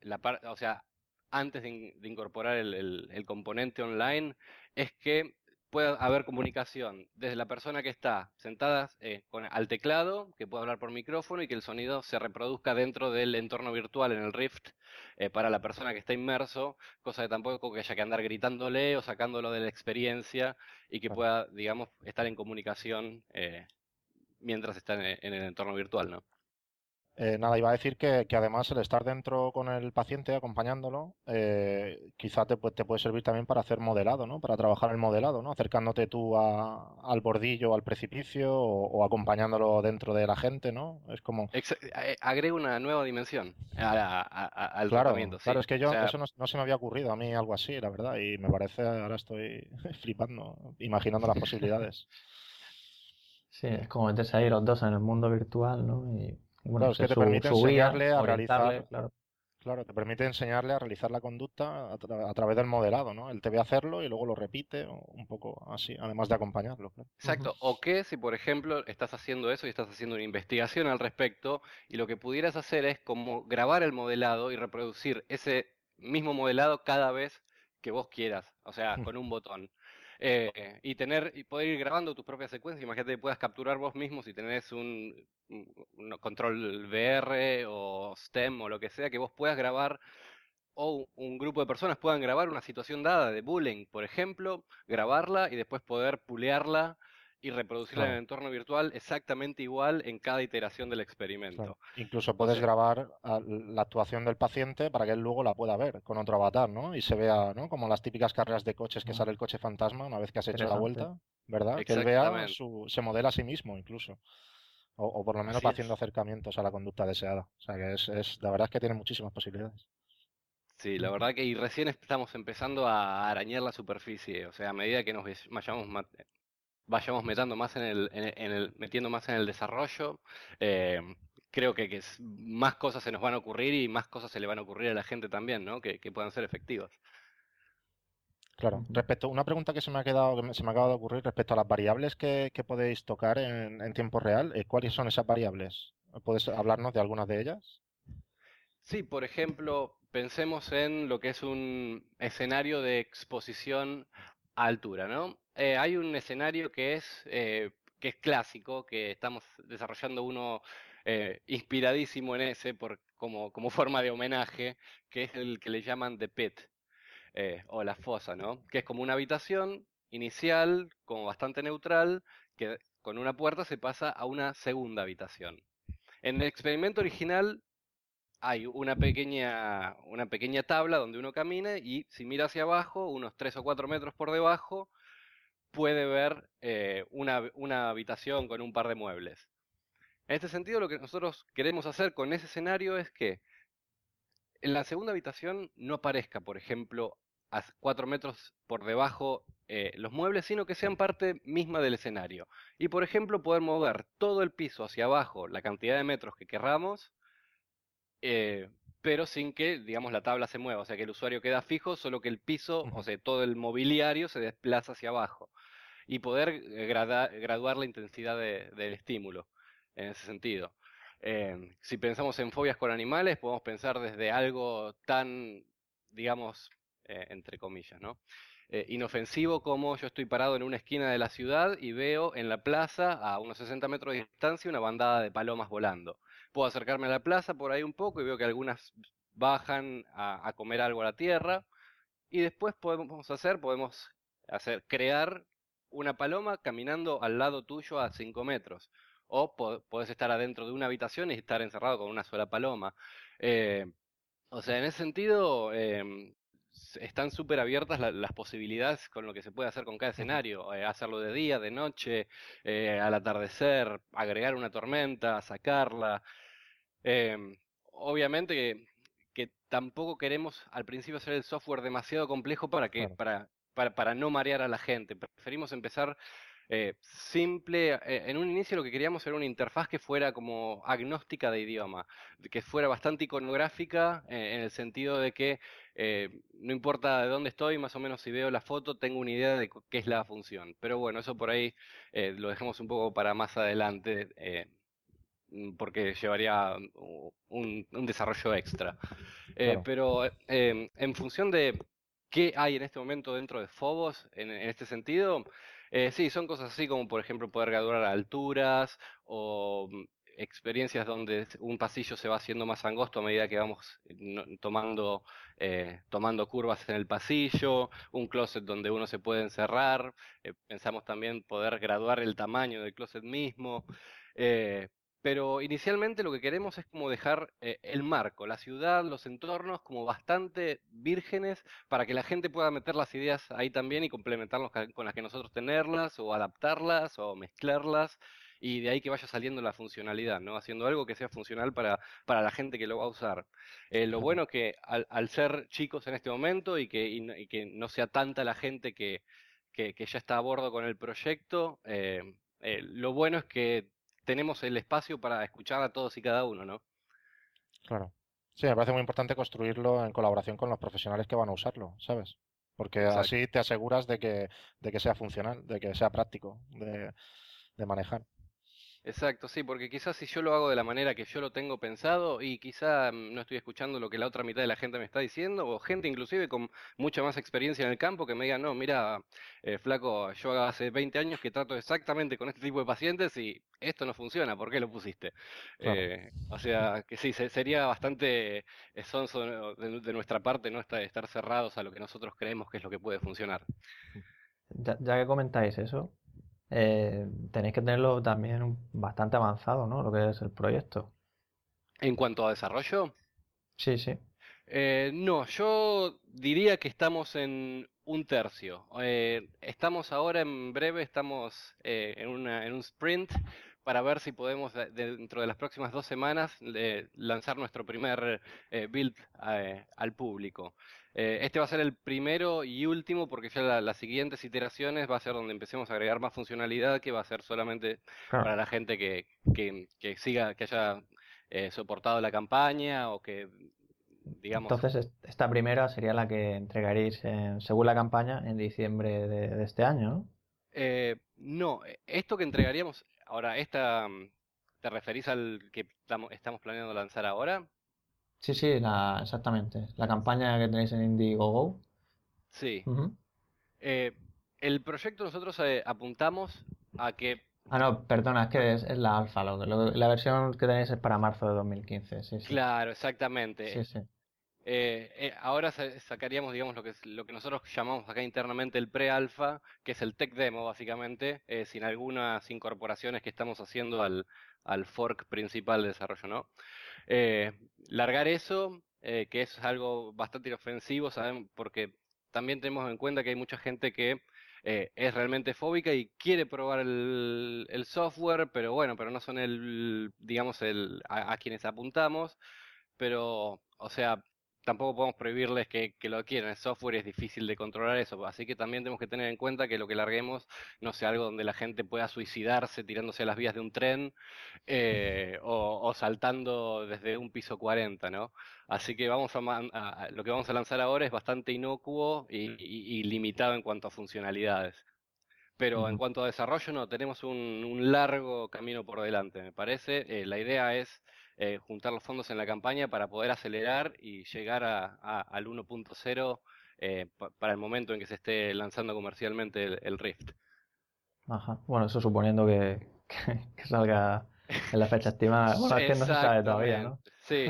la parte, o sea, antes de, incorporar el, el componente online, es que puede haber comunicación desde la persona que está sentada eh, con, al teclado, que pueda hablar por micrófono y que el sonido se reproduzca dentro del entorno virtual en el Rift eh, para la persona que está inmerso, cosa de tampoco que haya que andar gritándole o sacándolo de la experiencia y que pueda, digamos, estar en comunicación eh, mientras está en, en el entorno virtual, ¿no? Eh, nada, iba a decir que, además el estar dentro con el paciente acompañándolo, eh, quizá te, te, puede servir también para hacer modelado, ¿no? Para trabajar el modelado, ¿no? Acercándote tú al bordillo, al precipicio o, acompañándolo dentro de la gente, ¿no? Es como... Eh, agrega una nueva dimensión al claro, Claro, es que yo, eso no, se me había ocurrido a mí algo así, la verdad, y me parece, ahora estoy flipando, imaginando las posibilidades. Sí, es como meterse ahí los dos en el mundo virtual, ¿no? Y claro, es que te permite enseñarle a realizar. Claro. te permite enseñarle a realizar la conducta a, través del modelado, ¿no? Él te ve hacerlo y luego lo repite, un poco así, además de acompañarlo. Exacto. O que si, por ejemplo, estás haciendo eso y estás haciendo una investigación al respecto, y lo que pudieras hacer es como grabar el modelado y reproducir ese mismo modelado cada vez que vos quieras, o sea, con un botón. Eh, y tener y poder ir grabando tus propias secuencias. Imagínate que puedas capturar vos mismo si tenés un, control VR o STEM o lo que sea, que vos puedas grabar o un grupo de personas puedan grabar una situación dada de bullying, por ejemplo, grabarla y después poder pulearla y reproducirla en el entorno virtual exactamente igual en cada iteración del experimento. Incluso puedes grabar la actuación del paciente para que él luego la pueda ver con otro avatar, ¿no? Y se vea, ¿no? Como las típicas carreras de coches que sale el coche fantasma una vez que has hecho la vuelta, ¿verdad? Que él vea, su, se modela a sí mismo incluso. O, por lo menos va haciendo acercamientos a la conducta deseada. O sea que es, es, la verdad es que tiene muchísimas posibilidades. Sí, la verdad que y recién estamos empezando a arañar la superficie, o sea, a medida que nos vayamos vayamos metiendo más en el, en el, metiendo más en el desarrollo, eh, creo que, más cosas se nos van a ocurrir y más cosas se le van a ocurrir a la gente también, ¿no? Que, puedan ser efectivas. Claro. Respecto, una pregunta que se me ha quedado, que se me acaba de ocurrir respecto a las variables que, podéis tocar en, tiempo real, eh, ¿cuáles son esas variables? ¿Puedes hablarnos de algunas de ellas? Sí, por ejemplo, pensemos en lo que es un escenario de exposición a altura, ¿no? Eh, hay un escenario que es, eh, que es clásico, que estamos desarrollando uno eh, inspiradísimo en ese por, como, como forma de homenaje, que es el que le llaman The Pit, o la fosa, ¿no? Que es como una habitación inicial, como bastante neutral, que con una puerta se pasa a una segunda habitación. En el experimento original hay una pequeña, una pequeña tabla donde uno camina y si mira hacia abajo, unos 3 o 4 metros por debajo, puede ver eh, una, una habitación con un par de muebles. En este sentido, lo que nosotros queremos hacer con ese escenario es que en la segunda habitación no aparezca, por ejemplo, a 4 metros por debajo eh, los muebles, sino que sean parte misma del escenario. Y, por ejemplo, poder mover todo el piso hacia abajo, la cantidad de metros que querramos, eh, pero sin que, digamos, la tabla se mueva. O sea, que el usuario queda fijo, solo que el piso, o sea, todo el mobiliario se desplaza hacia abajo y poder eh, graduar la intensidad del estímulo en ese sentido. Eh, si pensamos en fobias con animales, podemos pensar desde algo tan, digamos, eh, entre comillas, ¿no? inofensivo como yo estoy parado en una esquina de la ciudad y veo en la plaza, a unos 60 metros de distancia, una bandada de palomas volando. Puedo acercarme a la plaza por ahí un poco y veo que algunas bajan a, a comer algo a la tierra. Y después podemos hacer, podemos hacer, crear una paloma caminando al lado tuyo a 5 metros. O podés estar adentro de una habitación y estar encerrado con una sola paloma. Eh, o sea, en ese sentido, em, están súper abiertas las posibilidades con lo que se puede hacer con cada escenario. Eh, hacerlo de día, de noche, eh, al atardecer, agregar una tormenta, sacarla. Em, obviamente que, que, tampoco queremos al principio hacer el software demasiado complejo para que, para para, no marear a la gente. Preferimos empezar eh, simple. Eh, en un inicio lo que queríamos era una interfaz que fuera como agnóstica de idioma, que fuera bastante iconográfica eh, en el sentido de que no importa de dónde estoy, más o menos si veo la foto tengo una idea de qué es la función. Pero bueno, eso por ahí lo dejamos un poco para más adelante porque llevaría un, desarrollo extra. Pero en función de qué hay en este momento dentro de Phobos en, este sentido. Eh, sí, son cosas así como, por ejemplo, poder graduar a alturas o mm, experiencias donde un pasillo se va haciendo más angosto a medida que vamos eh, tomando, eh, tomando curvas en el pasillo, un closet donde uno se puede encerrar, pensamos también poder graduar el tamaño del closet mismo, pero inicialmente lo que queremos es como dejar eh, el marco, la ciudad, los entornos como bastante vírgenes para que la gente pueda meter las ideas ahí también y complementarlas con las que nosotros tenerlas o adaptarlas o mezclarlas y de ahí que vaya saliendo la funcionalidad, ¿no? Haciendo algo que sea funcional para, para la gente que lo va a usar. Eh, lo bueno es que al, ser chicos en este momento y que, que no sea tanta la gente que, que, ya está a bordo con el proyecto, eh, lo bueno es que tenemos el espacio para escuchar a todos y cada uno, ¿no? Claro. Sí, me parece muy importante construirlo en colaboración con los profesionales que van a usarlo, ¿sabes? Porque así te aseguras de que, de que sea funcional, de que sea práctico de, manejar. Exacto, sí, porque quizás si yo lo hago de la manera que yo lo tengo pensado y quizá mm, no estoy escuchando lo que la otra mitad de la gente me está diciendo, o gente inclusive con mucha más experiencia en el campo que me diga, no, mira, eh, flaco, yo hace 20 años que trato exactamente con este tipo de pacientes y esto no funciona, ¿por qué lo pusiste? Eh, o sea, que sí, sería bastante sonso de, nuestra parte no estar cerrados a lo que nosotros creemos que es lo que puede funcionar. ya que comentáis eso, eh, tenéis que tenerlo también bastante avanzado, ¿no? Lo que es el proyecto. En cuanto a desarrollo. Sí, sí. Eh, no, yo diría que estamos en un tercio. Eh, estamos ahora en breve, estamos en, un sprint para ver si podemos dentro de las próximas dos semanas lanzar nuestro primer build al público. Eh, este va a ser el primero y último porque ya las siguientes iteraciones va a ser donde empecemos a agregar más funcionalidad que va a ser solamente para la gente que, que, siga, que haya eh, soportado la campaña o que digamos... Entonces esta primera sería la que entregaréis según la campaña en diciembre de, este año, ¿no? Eh, no, esto que entregaríamos, ahora, esta, ¿te referís al que estamos planeando lanzar ahora? Sí, sí, exactamente. La campaña que tenéis en Indiegogo. Sí. Eh, el proyecto nosotros eh, apuntamos a que... Ah, no, perdona, es que es, la alfa. la versión que tenéis es para marzo de 2015. Sí, sí. Claro, exactamente. Sí, sí. Eh, ahora sacaríamos, digamos, lo que, lo que nosotros llamamos acá internamente el pre-alfa, que es el tech demo, básicamente, sin algunas incorporaciones que estamos haciendo al, al fork principal de desarrollo, ¿no? Eh, largar eso, eh, que es algo bastante inofensivo, ¿saben? Porque también tenemos en cuenta que hay mucha gente que eh, es realmente fóbica y quiere probar el, software, pero bueno, pero no son el, digamos, el, a, quienes apuntamos. Pero, o sea, tampoco podemos prohibirles que, lo adquieran. El software es difícil de controlar eso, así que también tenemos que tener en cuenta que lo que larguemos no sea algo donde la gente pueda suicidarse tirándose a las vías de un tren eh, o, saltando desde un piso 40, ¿no? Así que vamos a, lo que vamos a lanzar ahora es bastante inocuo y, limitado en cuanto a funcionalidades. Pero en cuanto a desarrollo, no, tenemos un, largo camino por delante, me parece. Eh, la idea es eh, juntar los fondos en la campaña para poder acelerar y llegar a, al 1.0 eh, para el momento en que se esté lanzando comercialmente el, Rift. Ajá. Bueno, eso suponiendo que, salga en la fecha estimada. Bueno, es que no se sabe todavía, ¿no? Sí,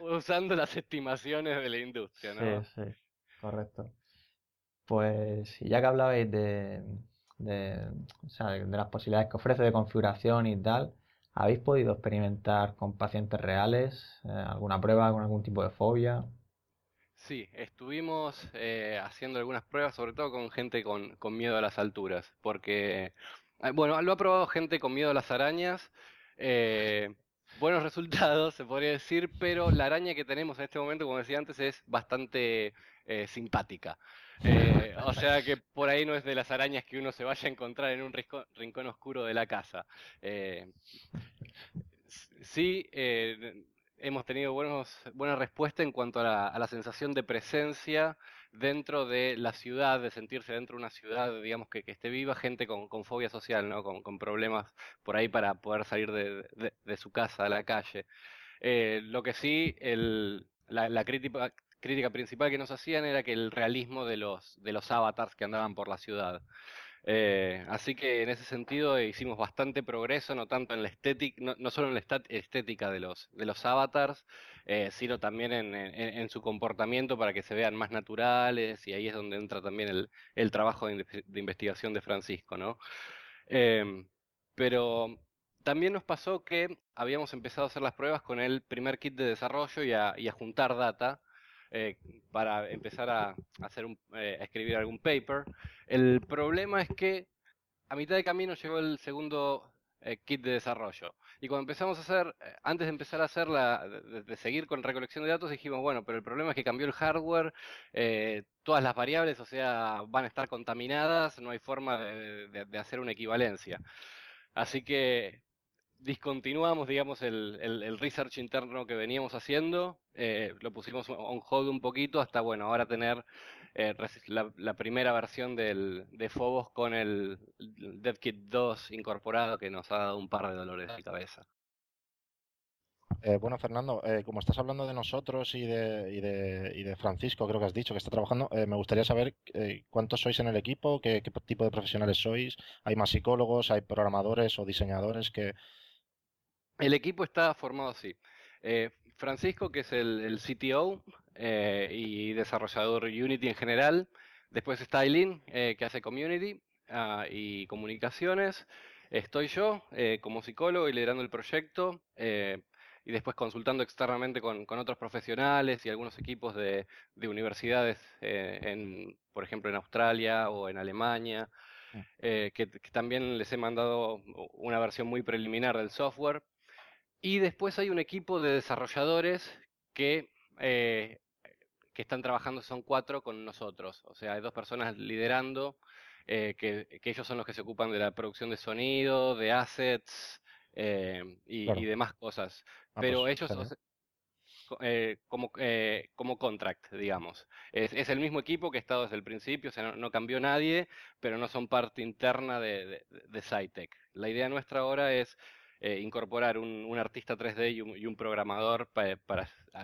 usando las estimaciones de la industria, ¿no? Sí, sí, correcto. Pues ya que hablabais de, de, o sea, de las posibilidades que ofrece de configuración y tal, ¿Habéis podido experimentar con pacientes reales eh, alguna prueba con algún tipo de fobia? Sí, estuvimos eh, haciendo algunas pruebas, sobre todo con gente con, miedo a las alturas, porque, eh, bueno, lo ha probado gente con miedo a las arañas, buenos resultados, se podría decir, pero la araña que tenemos en este momento, como decía antes, es bastante simpática. Eh, o sea que por ahí no es de las arañas que uno se vaya a encontrar en un rincón, oscuro de la casa. Eh, sí, eh, hemos tenido buenos, buena respuesta en cuanto a la, sensación de presencia dentro de la ciudad, de sentirse dentro de una ciudad, digamos, que, esté viva, gente con, fobia social, ¿no? Con, problemas por ahí para poder salir de, su casa a la calle. lo que sí, el, la, la, crítica, crítica principal que nos hacían era que el realismo de los, de los avatars que andaban por la ciudad. Eh, así que en ese sentido hicimos bastante progreso, no tanto en la estética, no, solo en la estética de los, de los avatars, eh, sino también en, su comportamiento para que se vean más naturales, y ahí es donde entra también el, el trabajo de, investigación de Francisco, ¿no? Em, pero también nos pasó que habíamos empezado a hacer las pruebas con el primer kit de desarrollo y a juntar data eh, para empezar a, hacer un, eh, escribir algún paper. El problema es que a mitad de camino llegó el segundo eh, kit de desarrollo. Y cuando empezamos a hacer, antes de empezar a hacer la, de, seguir con recolección de datos, dijimos, bueno, pero el problema es que cambió el hardware, todas las variables, o sea, van a estar contaminadas, no hay forma de hacer una equivalencia. Así que discontinuamos, digamos, el, el, research interno que veníamos haciendo, eh, lo pusimos on hold un poquito hasta, bueno, ahora tener eh, la, primera versión del, de Phobos con el DevKit 2 incorporado que nos ha dado un par de dolores de cabeza. Eh, bueno, Fernando, eh, como estás hablando de nosotros y de, y, de, y de, Francisco, creo que has dicho que está trabajando, me gustaría saber cuántos sois en el equipo, qué, tipo de profesionales sois, hay más psicólogos, hay programadores o diseñadores que... El equipo está formado así. Francisco, que es el, CTO eh, y desarrollador Unity en general. Después está Aileen, eh, que hace Community ah, y comunicaciones. Estoy yo eh, como psicólogo y liderando el proyecto y después consultando externamente con, otros profesionales y algunos equipos de, universidades, en, por ejemplo en Australia o en Alemania, mm. que, también les he mandado una versión muy preliminar del software y después hay un equipo de desarrolladores que, eh, que están trabajando, son cuatro con nosotros. O sea, hay dos personas liderando, eh, que, ellos son los que se ocupan de la producción de sonido, de assets eh, y, demás cosas. Ah, Pero pues, ellos... como, como contract, digamos. Es, es, el mismo equipo que ha estado desde el principio, o sea, no, cambió nadie, pero no son parte interna de, de, de La idea nuestra ahora es eh, incorporar un, artista 3D y un, programador para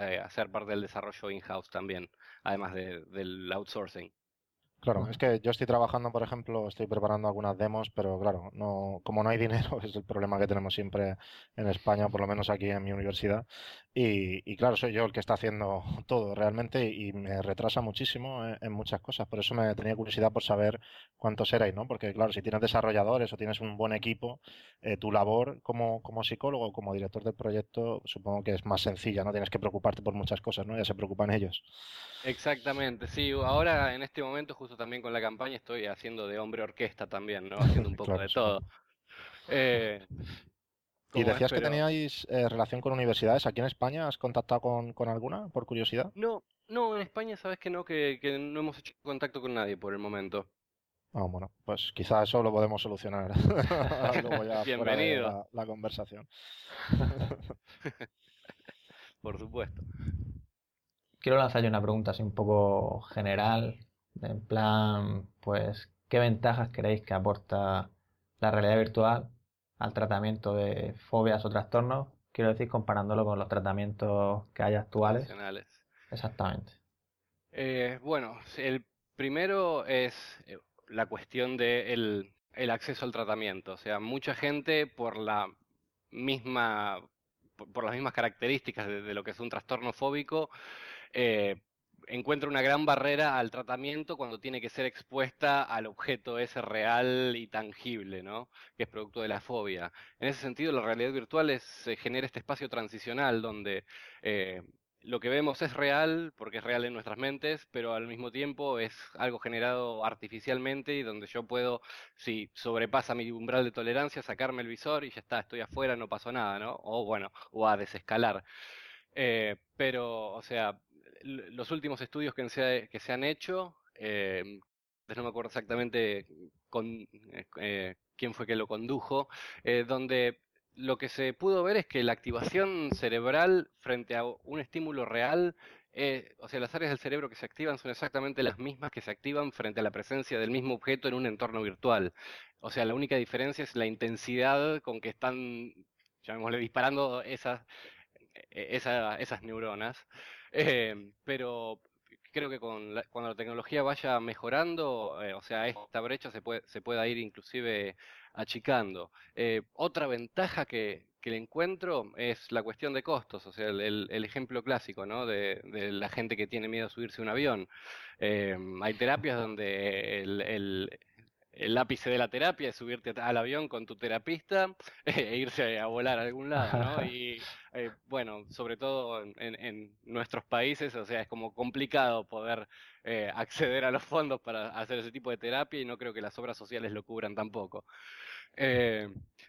eh, hacer parte del desarrollo in-house también, además del outsourcing. Claro, es que yo estoy trabajando, por ejemplo, estoy preparando algunas demos, pero claro, no, como no hay dinero, es el problema que tenemos siempre en España, por lo menos aquí en mi universidad. Y, claro, soy yo el que está haciendo todo realmente y me retrasa muchísimo en, muchas cosas. Por eso me tenía curiosidad por saber cuántos erais, ¿no? Porque claro, si tienes desarrolladores o tienes un buen equipo, eh, tu labor como, como psicólogo, como director del proyecto, supongo que es más sencilla, no tienes que preocuparte por muchas cosas, ¿no? Ya se preocupan ellos. Exactamente, sí. Ahora en este momento, justo también con la campaña, estoy haciendo de hombre orquesta también, ¿no? Haciendo un poco de todo. Eh, y decías que teníais eh, relación con universidades. ¿Aquí en España has contactado con, alguna, por curiosidad? No, no, en España sabes que no, que, no hemos hecho contacto con nadie por el momento. Ah, bueno, pues quizá eso lo podemos solucionar Bienvenido. la conversación. por supuesto quiero lanzarle una pregunta así un poco general, en plan, pues, ¿qué ventajas creéis que aporta la realidad virtual al tratamiento de fobias o trastornos? Quiero decir, comparándolo con los tratamientos que hay actuales. Exactamente. Eh, bueno, el primero es eh, la cuestión del de el acceso al tratamiento. O sea, mucha gente por la misma por, las mismas características de, lo que es un trastorno fóbico, eh, encuentra una gran barrera al tratamiento cuando tiene que ser expuesta al objeto ese real y tangible, ¿no? Que es producto de la fobia. En ese sentido, la realidad virtual es, genera este espacio transicional donde eh, lo que vemos es real, porque es real en nuestras mentes, pero al mismo tiempo es algo generado artificialmente y donde yo puedo, si sobrepasa mi umbral de tolerancia, sacarme el visor y ya está, estoy afuera, no pasó nada, ¿no? O bueno, o a desescalar. Eh, pero, o sea, los últimos estudios que se, han hecho, eh, no me acuerdo exactamente con, eh, quién fue que lo condujo, eh, donde lo que se pudo ver es que la activación cerebral frente a un estímulo real, eh, o sea, las áreas del cerebro que se activan son exactamente las mismas que se activan frente a la presencia del mismo objeto en un entorno virtual. O sea, la única diferencia es la intensidad con que están, llamémosle, disparando esas, e, esas neuronas. Eh, pero creo que con cuando la tecnología vaya mejorando, eh, o sea, esta brecha se, puede, se pueda ir inclusive achicando. Eh, otra ventaja que, que, le encuentro es la cuestión de costos, o sea, el, ejemplo clásico, ¿no? De, de, la gente que tiene miedo a subirse a un avión. hay terapias donde el ápice de la terapia es subirte al avión con tu terapista e irse a volar a algún lado, ¿no? Y eh, bueno, sobre todo en, nuestros países, o sea, es como complicado poder eh, acceder a los fondos para hacer ese tipo de terapia y no creo que las obras sociales lo cubran tampoco. Eh,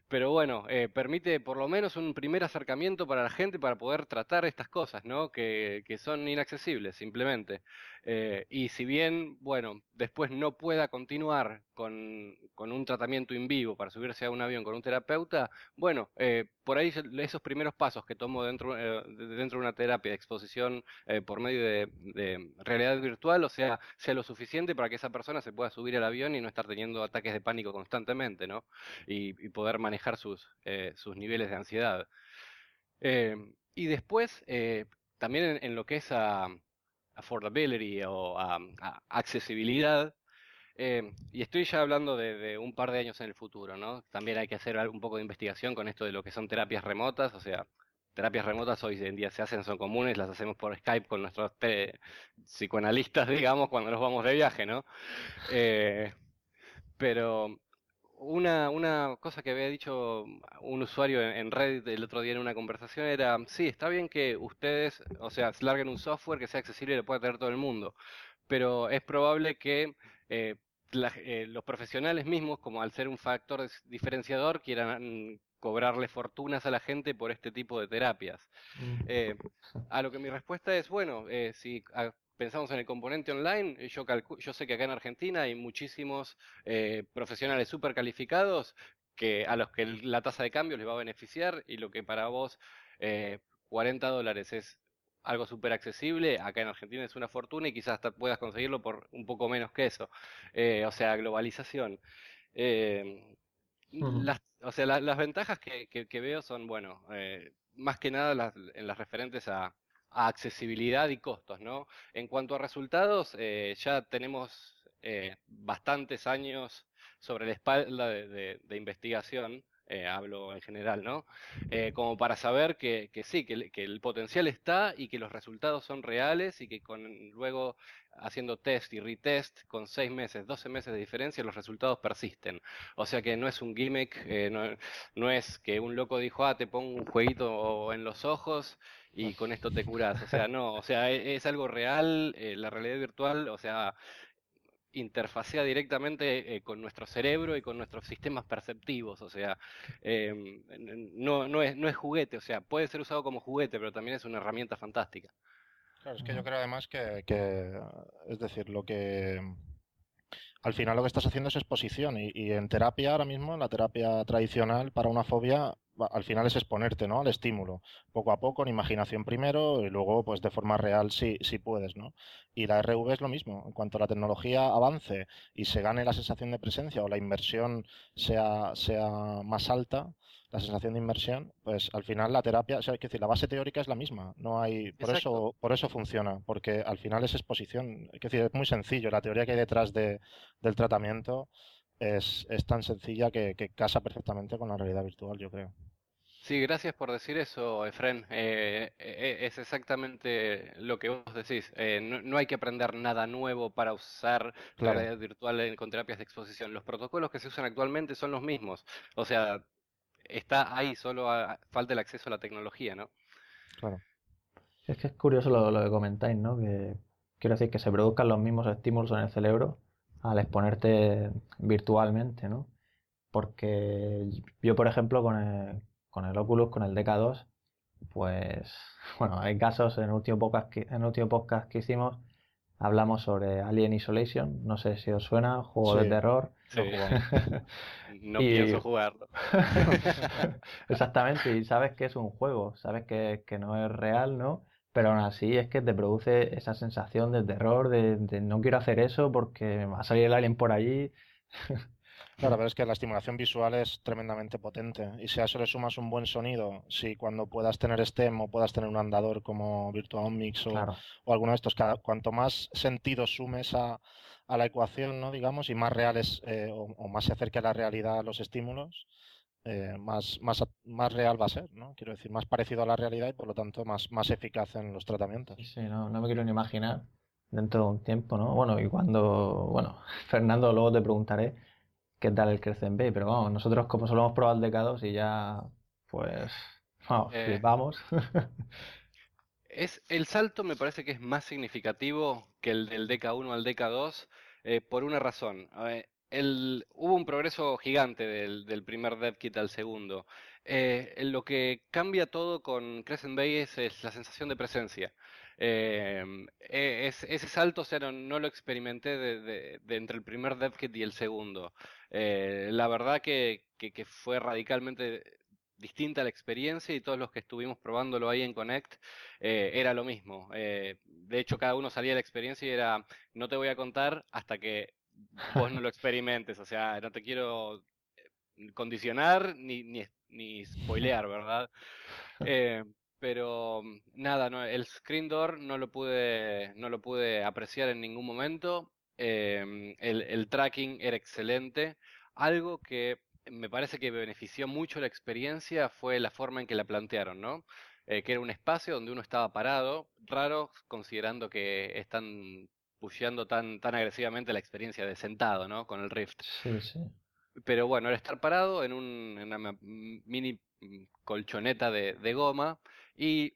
pero bueno, eh, permite por lo menos un primer acercamiento para la gente para poder tratar estas cosas, ¿no? Que, que son inaccesibles, simplemente. Eh, y si bien, bueno, después no pueda continuar con, un tratamiento in vivo para subirse a un avión con un terapeuta, bueno, eh, por ahí esos primeros pasos que tomo dentro, dentro de una terapia de exposición por medio de, de, realidad virtual, o sea, sea lo suficiente para que esa persona se pueda subir al avión y no estar teniendo ataques de pánico constantemente, ¿no? Y, y poder manejar sus, eh, sus niveles de ansiedad. y después, también en, en, lo que es a affordability o a, a accesibilidad. Eh, y estoy ya hablando de, de, un par de años en el futuro, ¿no? También hay que hacer un poco de investigación con esto de lo que son terapias remotas, o sea, terapias remotas hoy en día se hacen, son comunes, las hacemos por Skype con nuestros psicoanalistas, digamos, cuando nos vamos de viaje, ¿no? Eh, pero una, una cosa que había dicho un usuario en Reddit el otro día en una conversación era, sí, está bien que ustedes, o sea, larguen un software que sea accesible y lo pueda tener todo el mundo, pero es probable que eh, la, eh, los profesionales mismos, como al ser un factor diferenciador, quieran cobrarle fortunas a la gente por este tipo de terapias. Eh, a lo que mi respuesta es, bueno, eh, si pensamos en el componente online, yo, yo sé que acá en Argentina hay muchísimos eh, profesionales súper calificados que, a los que la tasa de cambio les va a beneficiar y lo que para vos eh, 40 dólares es algo súper accesible, acá en Argentina es una fortuna y quizás hasta puedas conseguirlo por un poco menos que eso. Eh, o sea, globalización. Eh, uh -huh. las, o sea, la, las ventajas que, que, que, veo son, bueno, eh, más que nada las, en las referentes a, a accesibilidad y costos, ¿no? En cuanto a resultados, eh, ya tenemos eh, bastantes años sobre la espalda de, de, de investigación, eh, hablo en general, ¿no? Eh, como para saber que, que sí, que, que, el potencial está y que los resultados son reales y que con luego haciendo test y retest con seis meses, 12 meses de diferencia, los resultados persisten. O sea que no es un gimmick, eh, no, no, es que un loco dijo, ah, te pongo un jueguito en los ojos y con esto te curas. O sea, no, o sea, es, es algo real, eh, la realidad virtual, o sea, interfacea directamente eh, con nuestro cerebro y con nuestros sistemas perceptivos, o sea, eh, no, no, es, no es juguete, o sea, puede ser usado como juguete, pero también es una herramienta fantástica. Claro, es que yo creo además que, que es decir, lo que al final lo que estás haciendo es exposición y, y, en terapia ahora mismo, en la terapia tradicional para una fobia, al final es exponerte ¿no? al estímulo, poco a poco, en imaginación primero y luego pues de forma real si, si puedes. ¿no? Y la RV es lo mismo, en cuanto la tecnología avance y se gane la sensación de presencia o la inversión sea, sea más alta, la sensación de inmersión, pues al final la terapia, o sea, hay que decir, la base teórica es la misma, no hay, por eso, por eso funciona, porque al final es exposición, que decir, es muy sencillo, la teoría que hay detrás de, del tratamiento es, es tan sencilla que, que casa perfectamente con la realidad virtual, yo creo. Sí, gracias por decir eso, Efren. Eh, eh, es exactamente lo que vos decís. Eh, no, no, hay que aprender nada nuevo para usar claro. la realidad virtual en, con terapias de exposición. Los protocolos que se usan actualmente son los mismos. O sea, está ahí, solo a, falta el acceso a la tecnología, ¿no? Claro. Es que es curioso lo, lo que comentáis, ¿no? Que quiero decir que se produzcan los mismos estímulos en el cerebro al exponerte virtualmente, ¿no? Porque yo, por ejemplo, con el, con el Oculus, con el DK2, pues, bueno, hay casos, en el último podcast que, en el último podcast que hicimos, hablamos sobre Alien Isolation, no sé si os suena, juego sí. de terror. Sí. no y... pienso jugarlo. Exactamente, y sabes que es un juego, sabes que, que, no es real, ¿no? Pero aún así es que te produce esa sensación de terror, de, de no quiero hacer eso porque va a salir el alien por allí. Claro, pero es que la estimulación visual es tremendamente potente. Y si a eso le sumas un buen sonido, si cuando puedas tener STEM o puedas tener un andador como Virtual Mix o, claro. o alguno de estos, cada, cuanto más sentido sumes a, a, la ecuación, ¿no? digamos, y más reales eh, o, o, más se acerque a la realidad los estímulos, eh, más, más, más real va a ser, ¿no? Quiero decir, más parecido a la realidad y por lo tanto más, más eficaz en los tratamientos. Sí, no, no me quiero ni imaginar dentro de un tiempo, ¿no? Bueno, y cuando, bueno, Fernando, luego te preguntaré qué tal el Crescent Bay, pero vamos, nosotros como solo hemos probado el DK2 y ya, pues, vamos, eh, flipamos. es, el salto me parece que es más significativo que el del DK1 al DK2 eh, por una razón. Eh, el, hubo un progreso gigante del, del primer DevKit al segundo. Eh, lo que cambia todo con Crescent Bay es, la sensación de presencia. Em, e, ese salto, o sea, no, lo experimenté de, entre el primer DevKit y el segundo. Eh, la verdad que, que, fue radicalmente distinta la experiencia y todos los que estuvimos probándolo ahí en Connect eh, era lo mismo. de hecho, cada uno salía de la experiencia y era, no te voy a contar hasta que vos no lo experimentes. O sea, no te quiero condicionar ni, ni, ni spoilear, ¿verdad? Eh, pero nada, no, el screen door no lo pude, no lo pude apreciar en ningún momento. Em, el, tracking era excelente. Algo que me parece que benefició mucho la experiencia fue la forma en que la plantearon, ¿no? Eh, que era un espacio donde uno estaba parado, raro considerando que están pusheando tan, tan agresivamente la experiencia de sentado, ¿no? Con el Rift. Sí, sí. Pero bueno, era estar parado en, un, en una mini mm, colchoneta de, de goma y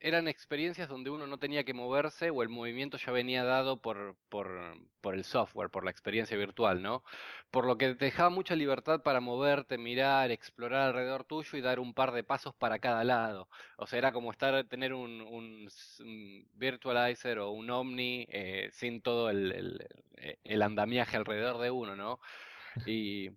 eran experiencias donde uno no tenía que moverse o el movimiento ya venía dado por, por, por, el software, por la experiencia virtual, ¿no? Por lo que te dejaba mucha libertad para moverte, mirar, explorar alrededor tuyo y dar un par de pasos para cada lado. O sea, era como estar, tener un, un, virtualizer o un omni eh, sin todo el, el, el andamiaje alrededor de uno, ¿no? Y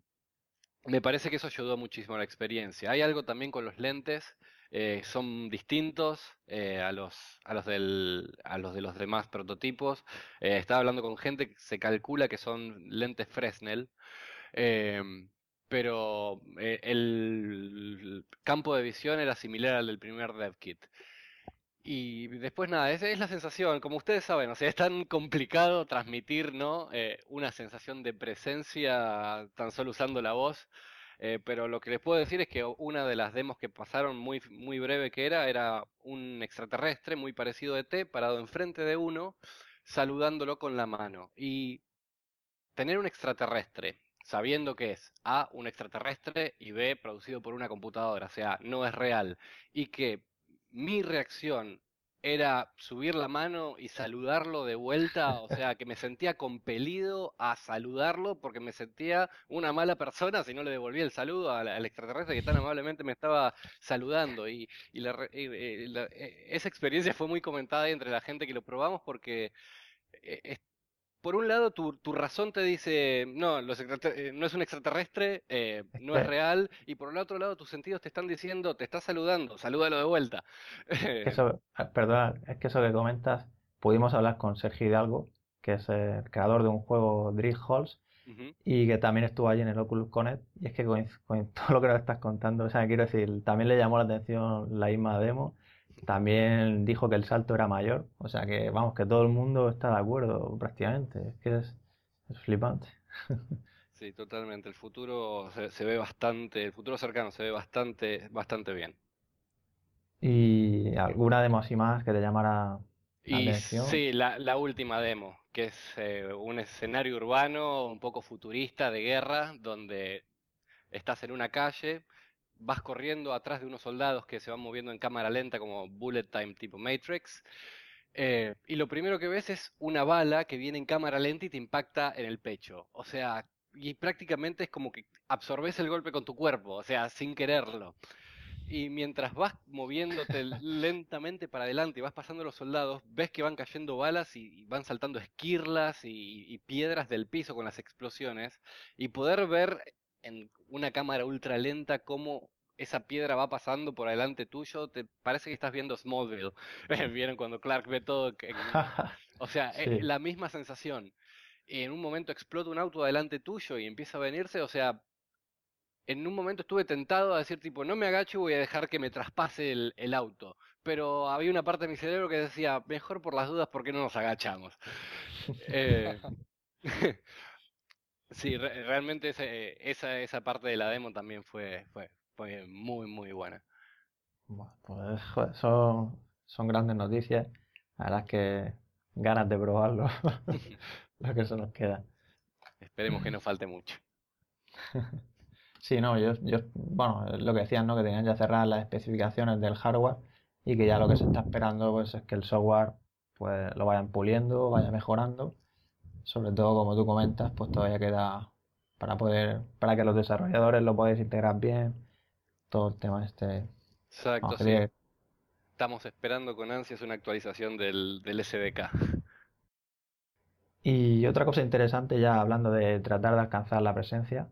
me parece que eso ayudó muchísimo a la experiencia. Hay algo también con los lentes, eh, son distintos eh, a, los, a, los del, a los de los demás prototipos. Eh, estaba hablando con gente se calcula que son lentes Fresnel, em, pero el campo de visión era similar al del primer DevKit. Y después nada, esa es la sensación, como ustedes saben, o sea, es tan complicado transmitir, ¿no? Una sensación de presencia tan solo usando la voz, eh, pero lo que les puedo decir es que una de las demos que pasaron muy, muy breve que era, era un extraterrestre muy parecido a ET, parado enfrente de uno, saludándolo con la mano. Y tener un extraterrestre sabiendo que es A, un extraterrestre y B, producido por una computadora, o sea, no es real, y que mi reacción era subir la mano y saludarlo de vuelta, o sea, que me sentía compelido a saludarlo porque me sentía una mala persona si no le devolvía el saludo al, extraterrestre que tan amablemente me estaba saludando. Y, eh, esa experiencia fue muy comentada entre la gente que lo probamos porque eh, por un lado tu, tu razón te dice, no, los eh, no es un extraterrestre, eh, no es real, y por el otro lado tus sentidos te están diciendo, te está saludando, salúdalo de vuelta. Eso, ah, perdona, es que eso que comentas, pudimos hablar con Sergio Hidalgo, que es el creador de un juego Drill Halls, y que también estuvo allí en el Oculus Connect, y es que con, con todo lo que nos estás contando, o sea, quiero decir, también le llamó la atención la misma demo, también dijo que el salto era mayor, o sea que vamos, que todo el mundo está de acuerdo prácticamente, es que es, flipante. Sí, totalmente, el futuro se, ve bastante, el futuro cercano se ve bastante, bastante bien. ¿Y alguna demo así más que te llamara la atención? Sí, la, última demo, que es eh, un escenario urbano un poco futurista de guerra, donde estás en una calle, vas corriendo atrás de unos soldados que se van moviendo en cámara lenta como bullet time tipo Matrix. Eh, y lo primero que ves es una bala que viene en cámara lenta y te impacta en el pecho. O sea, y prácticamente es como que absorbes el golpe con tu cuerpo, o sea, sin quererlo. Y mientras vas moviéndote lentamente para adelante y vas pasando los soldados, ves que van cayendo balas y, van saltando esquirlas y, y, piedras del piso con las explosiones. Y poder ver en una cámara ultra lenta cómo esa piedra va pasando por delante tuyo, te parece que estás viendo Smallville. Vieron cuando Clark ve todo. o sea, es la misma sensación. Y en un momento explota un auto delante tuyo y empieza a venirse, o sea, en un momento estuve tentado a decir tipo, no me agacho y voy a dejar que me traspase el, el, auto. Pero había una parte de mi cerebro que decía, mejor por las dudas, ¿por qué no nos agachamos? eh, Sí, realmente esa, esa parte de la demo también fue, fue, fue muy, muy buena. Bueno, pues son, son grandes noticias. La verdad es que ganas de probarlo, lo que se nos queda. Esperemos que no falte mucho. Sí, no, yo, yo, bueno, lo que decían, ¿no? Que tenían ya cerrar las especificaciones del hardware y que ya lo que se está esperando pues es que el software pues lo vayan puliendo, vaya mejorando sobre todo como tú comentas, pues todavía queda para poder, para que los desarrolladores lo podáis integrar bien, todo el tema este. Exacto, sí. Estamos esperando con ansias una actualización del, del SDK. Y otra cosa interesante, ya hablando de tratar de alcanzar la presencia,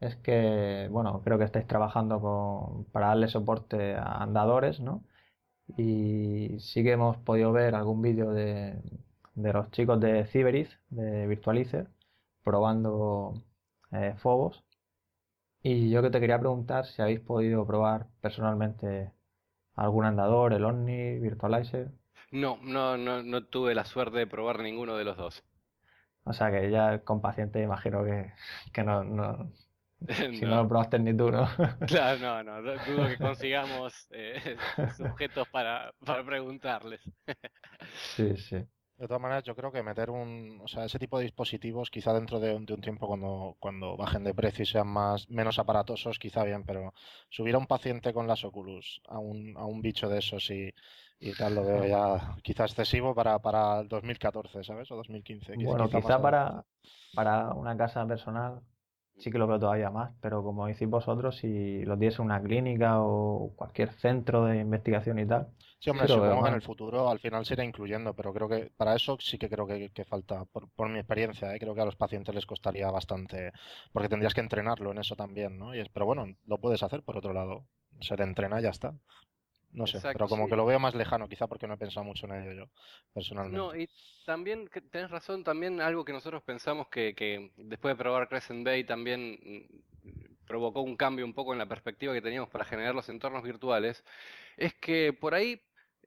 es que, bueno, creo que estáis trabajando con, para darle soporte a andadores, ¿no? Y sí que hemos podido ver algún vídeo de, de los chicos de Ciberiz, de Virtualizer, probando eh, Phobos. Y yo que te quería preguntar si habéis podido probar personalmente algún andador, el Omni, Virtualizer. No, no, no, no tuve la suerte de probar ninguno de los dos. O sea que ya con paciente imagino que, que no, no, si no. lo probaste ni tú, ¿no? Claro, no, no, dudo que consigamos eh, sujetos para, para preguntarles. Sí, sí. De todas maneras, yo creo que meter un, o sea, ese tipo de dispositivos, quizá dentro de un, de un tiempo cuando, cuando bajen de precio y sean más, menos aparatosos, quizá bien, pero subir a un paciente con las Oculus a un, a un bicho de esos y, y tal lo veo ya quizá excesivo para, para el 2014, ¿sabes? O 2015. bueno, quizá, para, para una casa personal sí que lo veo todavía más, pero como decís vosotros, si lo tienes en una clínica o cualquier centro de investigación y tal. Sí, hombre, supongo que en el futuro al final se irá incluyendo, pero creo que para eso sí que creo que, falta, por, por, mi experiencia, ¿eh? creo que a los pacientes les costaría bastante, porque tendrías que entrenarlo en eso también, ¿no? Y es, pero bueno, lo puedes hacer por otro lado, se te entrena y ya está. No sé, pero como que lo veo más lejano, quizá porque no he pensado mucho en ello yo, personalmente. No, y también, tenés razón, también algo que nosotros pensamos que, que después de probar Crescent Bay también mm, provocó un cambio un poco en la perspectiva que teníamos para generar los entornos virtuales, es que por ahí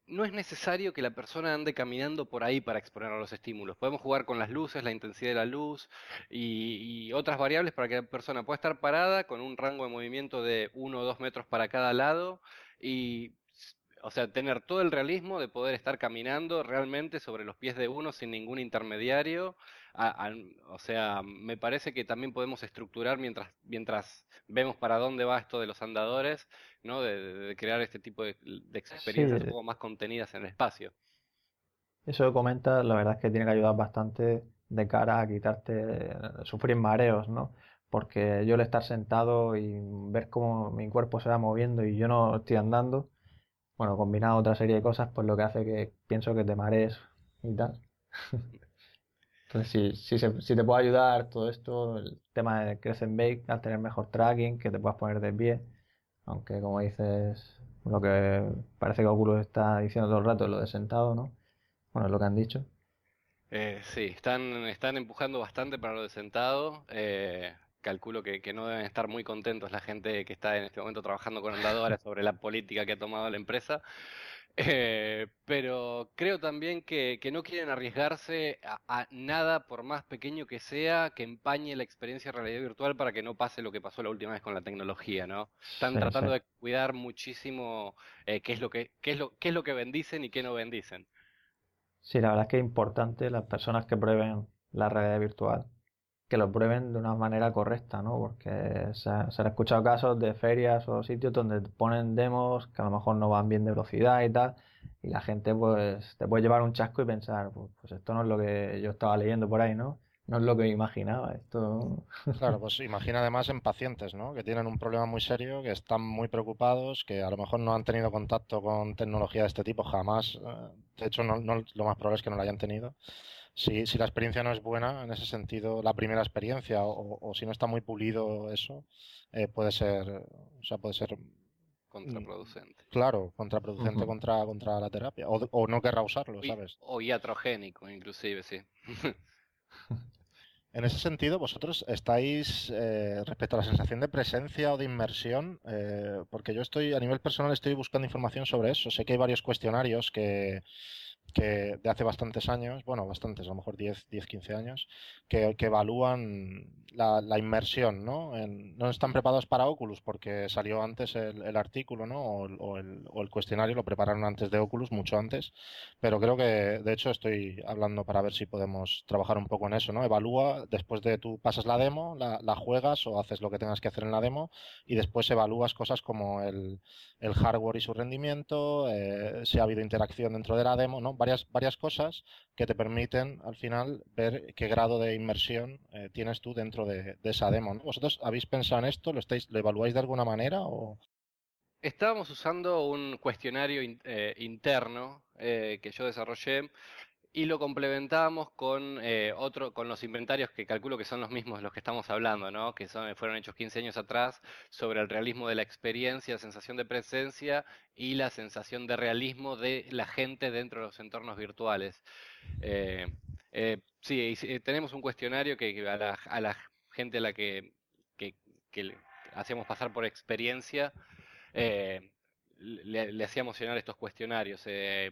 no es necesario que la persona ande caminando por ahí para exponer a los estímulos. Podemos jugar con las luces, la intensidad de la luz y, y, otras variables para que la persona pueda estar parada con un rango de movimiento de 1 o 2 metros para cada lado y o sea, tener todo el realismo de poder estar caminando realmente sobre los pies de uno sin ningún intermediario. o sea, me parece que también podemos estructurar mientras, mientras vemos para dónde va esto de los andadores, ¿no? De, crear este tipo de, experiencias un poco más contenidas en el espacio. Eso que comentas, la verdad es que tiene que ayudar bastante de cara a quitarte, sufrir mareos, ¿no? Porque yo el estar sentado y ver cómo mi cuerpo se va moviendo y yo no estoy andando, bueno, combinado otra serie de cosas, pues lo que hace que pienso que te marees y tal. Entonces, si, si, se, si te puede ayudar todo esto, el tema de Crescent Bake, al tener mejor tracking, que te puedas poner de pie, aunque como dices, lo que parece que Oculus está diciendo todo el rato es lo de sentado, ¿no? Bueno, es lo que han dicho. Eh, sí, están, están empujando bastante para lo de sentado. Eh, calculo que, no deben estar muy contentos la gente que está en este momento trabajando con andadores sobre la política que ha tomado la empresa. Eh, pero creo también que, no quieren arriesgarse a, nada, por más pequeño que sea, que empañe la experiencia de realidad virtual para que no pase lo que pasó la última vez con la tecnología, ¿no? Están tratando de cuidar muchísimo eh, qué es lo que qué es lo qué es lo que bendicen y qué no bendicen. Sí, la verdad es que es importante las personas que prueben la realidad virtual que lo prueben de una manera correcta, ¿no? Porque se, han escuchado casos de ferias o sitios donde ponen demos que a lo mejor no van bien de velocidad y tal, y la gente pues te puede llevar un chasco y pensar, pues, pues esto no es lo que yo estaba leyendo por ahí, ¿no? No es lo que imaginaba, esto... Claro, pues imagina además en pacientes, ¿no? Que tienen un problema muy serio, que están muy preocupados, que a lo mejor no han tenido contacto con tecnología de este tipo jamás, eh, de hecho no, no, lo más probable es que no la hayan tenido si, si la experiencia no es buena, en ese sentido, la primera experiencia, o, si no está muy pulido eso, eh, puede ser, o sea, puede ser contraproducente. Claro, contraproducente contra, contra la terapia. O, o no querrá usarlo, ¿sabes? O iatrogénico, inclusive, sí. En ese sentido, vosotros estáis, eh, respecto a la sensación de presencia o de inmersión, eh, porque yo estoy, a nivel personal, estoy buscando información sobre eso. Sé que hay varios cuestionarios que, que de hace bastantes años, bueno, bastantes, a lo mejor 10, 10 15 años, que, evalúan la, inmersión, ¿no? no están preparados para Oculus porque salió antes el, artículo, ¿no? O, o, el, cuestionario lo prepararon antes de Oculus, mucho antes, pero creo que, de hecho, estoy hablando para ver si podemos trabajar un poco en eso, ¿no? Evalúa, después de tú pasas la demo, la, la juegas o haces lo que tengas que hacer en la demo y después evalúas cosas como el, el hardware y su rendimiento, eh, si ha habido interacción dentro de la demo, ¿no? Varias, varias cosas que te permiten al final ver qué grado de inmersión eh, tienes tú dentro de, esa demo. ¿Vosotros habéis pensado en esto? ¿Lo, estáis, ¿Lo evaluáis de alguna manera? O... Estábamos usando un cuestionario eh, interno eh, que yo desarrollé y lo complementábamos con eh, otro, con los inventarios que calculo que son los mismos de los que estamos hablando, ¿no? Que son, fueron hechos 15 años atrás sobre el realismo de la experiencia, sensación de presencia y la sensación de realismo de la gente dentro de los entornos virtuales. Eh, eh, sí, tenemos un cuestionario que, a, la, gente a la que, que, hacemos pasar por experiencia le, hacía emocionar estos cuestionarios. Eh,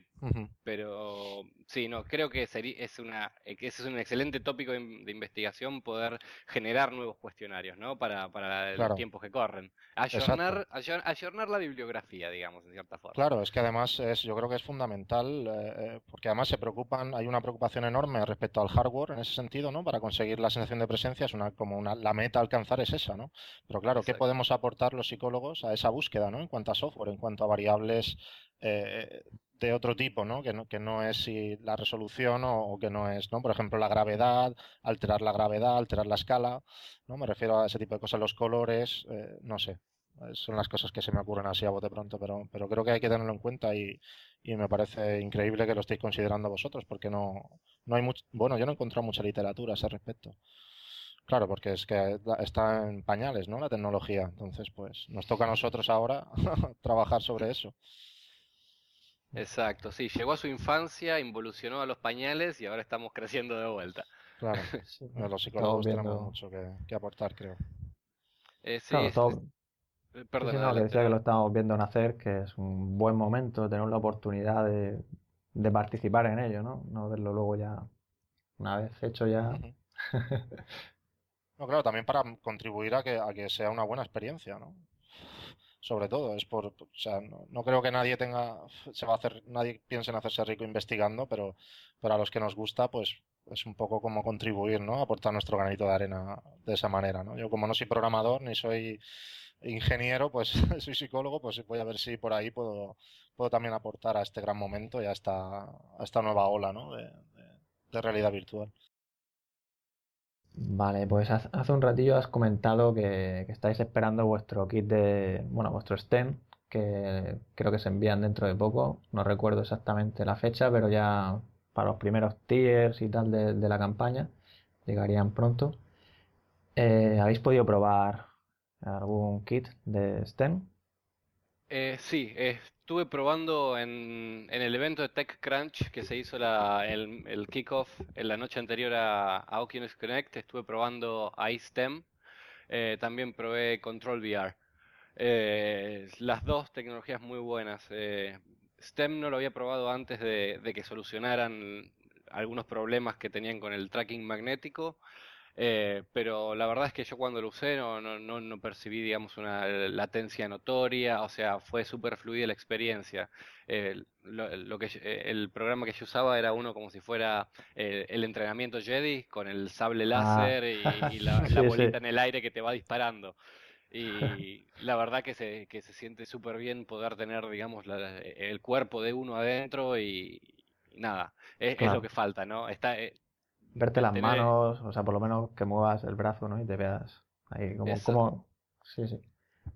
pero sí, no, creo que sería, es una, eh, ese es un excelente tópico de, investigación poder generar nuevos cuestionarios, ¿no? Para, para los tiempos que corren. Ayornar, ayornar, la bibliografía, digamos, en cierta forma. Claro, es que además es, yo creo que es fundamental, eh, porque además se preocupan, hay una preocupación enorme respecto al hardware en ese sentido, ¿no? Para conseguir la sensación de presencia es una, como una, la meta a alcanzar es esa, ¿no? Pero claro, ¿qué podemos aportar los psicólogos a esa búsqueda, ¿no? En cuanto a software, en cuanto a variables eh, de otro tipo, ¿no? Que, ¿no? que no es si la resolución o, que no es, ¿no? Por ejemplo, la gravedad, alterar la gravedad, alterar la escala, ¿no? Me refiero a ese tipo de cosas, los colores, eh, no sé. Son las cosas que se me ocurren así a bote pronto, pero, pero creo que hay que tenerlo en cuenta y, y me parece increíble que lo estéis considerando vosotros, porque no, no hay mucho, bueno, yo no he encontrado mucha literatura a ese respecto. Claro, porque es que está en pañales, ¿no? La tecnología. Entonces, pues nos toca a nosotros ahora trabajar sobre eso. Exacto, sí, llegó a su infancia, involucionó a los pañales y ahora estamos creciendo de vuelta. Claro, los psicólogos tenemos mucho que, aportar, creo. Eh, sí, claro, eh, Perdón, que decía que lo estamos viendo nacer, que es un buen momento tener la oportunidad de, participar en ello, ¿no? No verlo luego ya, una vez hecho ya. No, claro, también para contribuir a que, a que sea una buena experiencia, ¿no? Sobre todo, es por, o sea, no, creo que nadie tenga, se va a hacer, nadie piense en hacerse rico investigando, pero para los que nos gusta, pues es un poco como contribuir, ¿no? Aportar nuestro granito de arena de esa manera, ¿no? Yo como no soy programador ni soy ingeniero, pues soy psicólogo, pues voy a ver si por ahí puedo, puedo también aportar a este gran momento y a esta, nueva ola, ¿no? de realidad virtual. Vale, pues hace un ratillo has comentado que, estáis esperando vuestro kit de, bueno, vuestro STEM, que creo que se envían dentro de poco. No recuerdo exactamente la fecha, pero ya para los primeros tiers y tal de, la campaña llegarían pronto. Eh, ¿Habéis podido probar algún kit de STEM? Eh, sí, estuve probando en, el evento de TechCrunch que se hizo el, el kickoff en la noche anterior a, Oculus Connect. Estuve probando iSTEM. Eh, también probé Control VR. Eh, las dos tecnologías muy buenas. Eh, STEM no lo había probado antes de que solucionaran algunos problemas que tenían con el tracking magnético. Eh, pero la verdad es que yo cuando lo usé no, no, no, percibí, digamos, una latencia notoria, o sea, fue súper fluida la experiencia. lo, que, eh, el programa que yo usaba era uno como si fuera eh, el entrenamiento Jedi con el sable ah. láser y, la, bolita en el aire que te va disparando. Y la verdad que se, que se siente súper bien poder tener, digamos, el cuerpo de uno adentro y, nada, es, lo que falta, ¿no? Está, Verte las manos, o sea, por lo menos que muevas el brazo, ¿no? Y te veas ahí como... como... Sí, sí.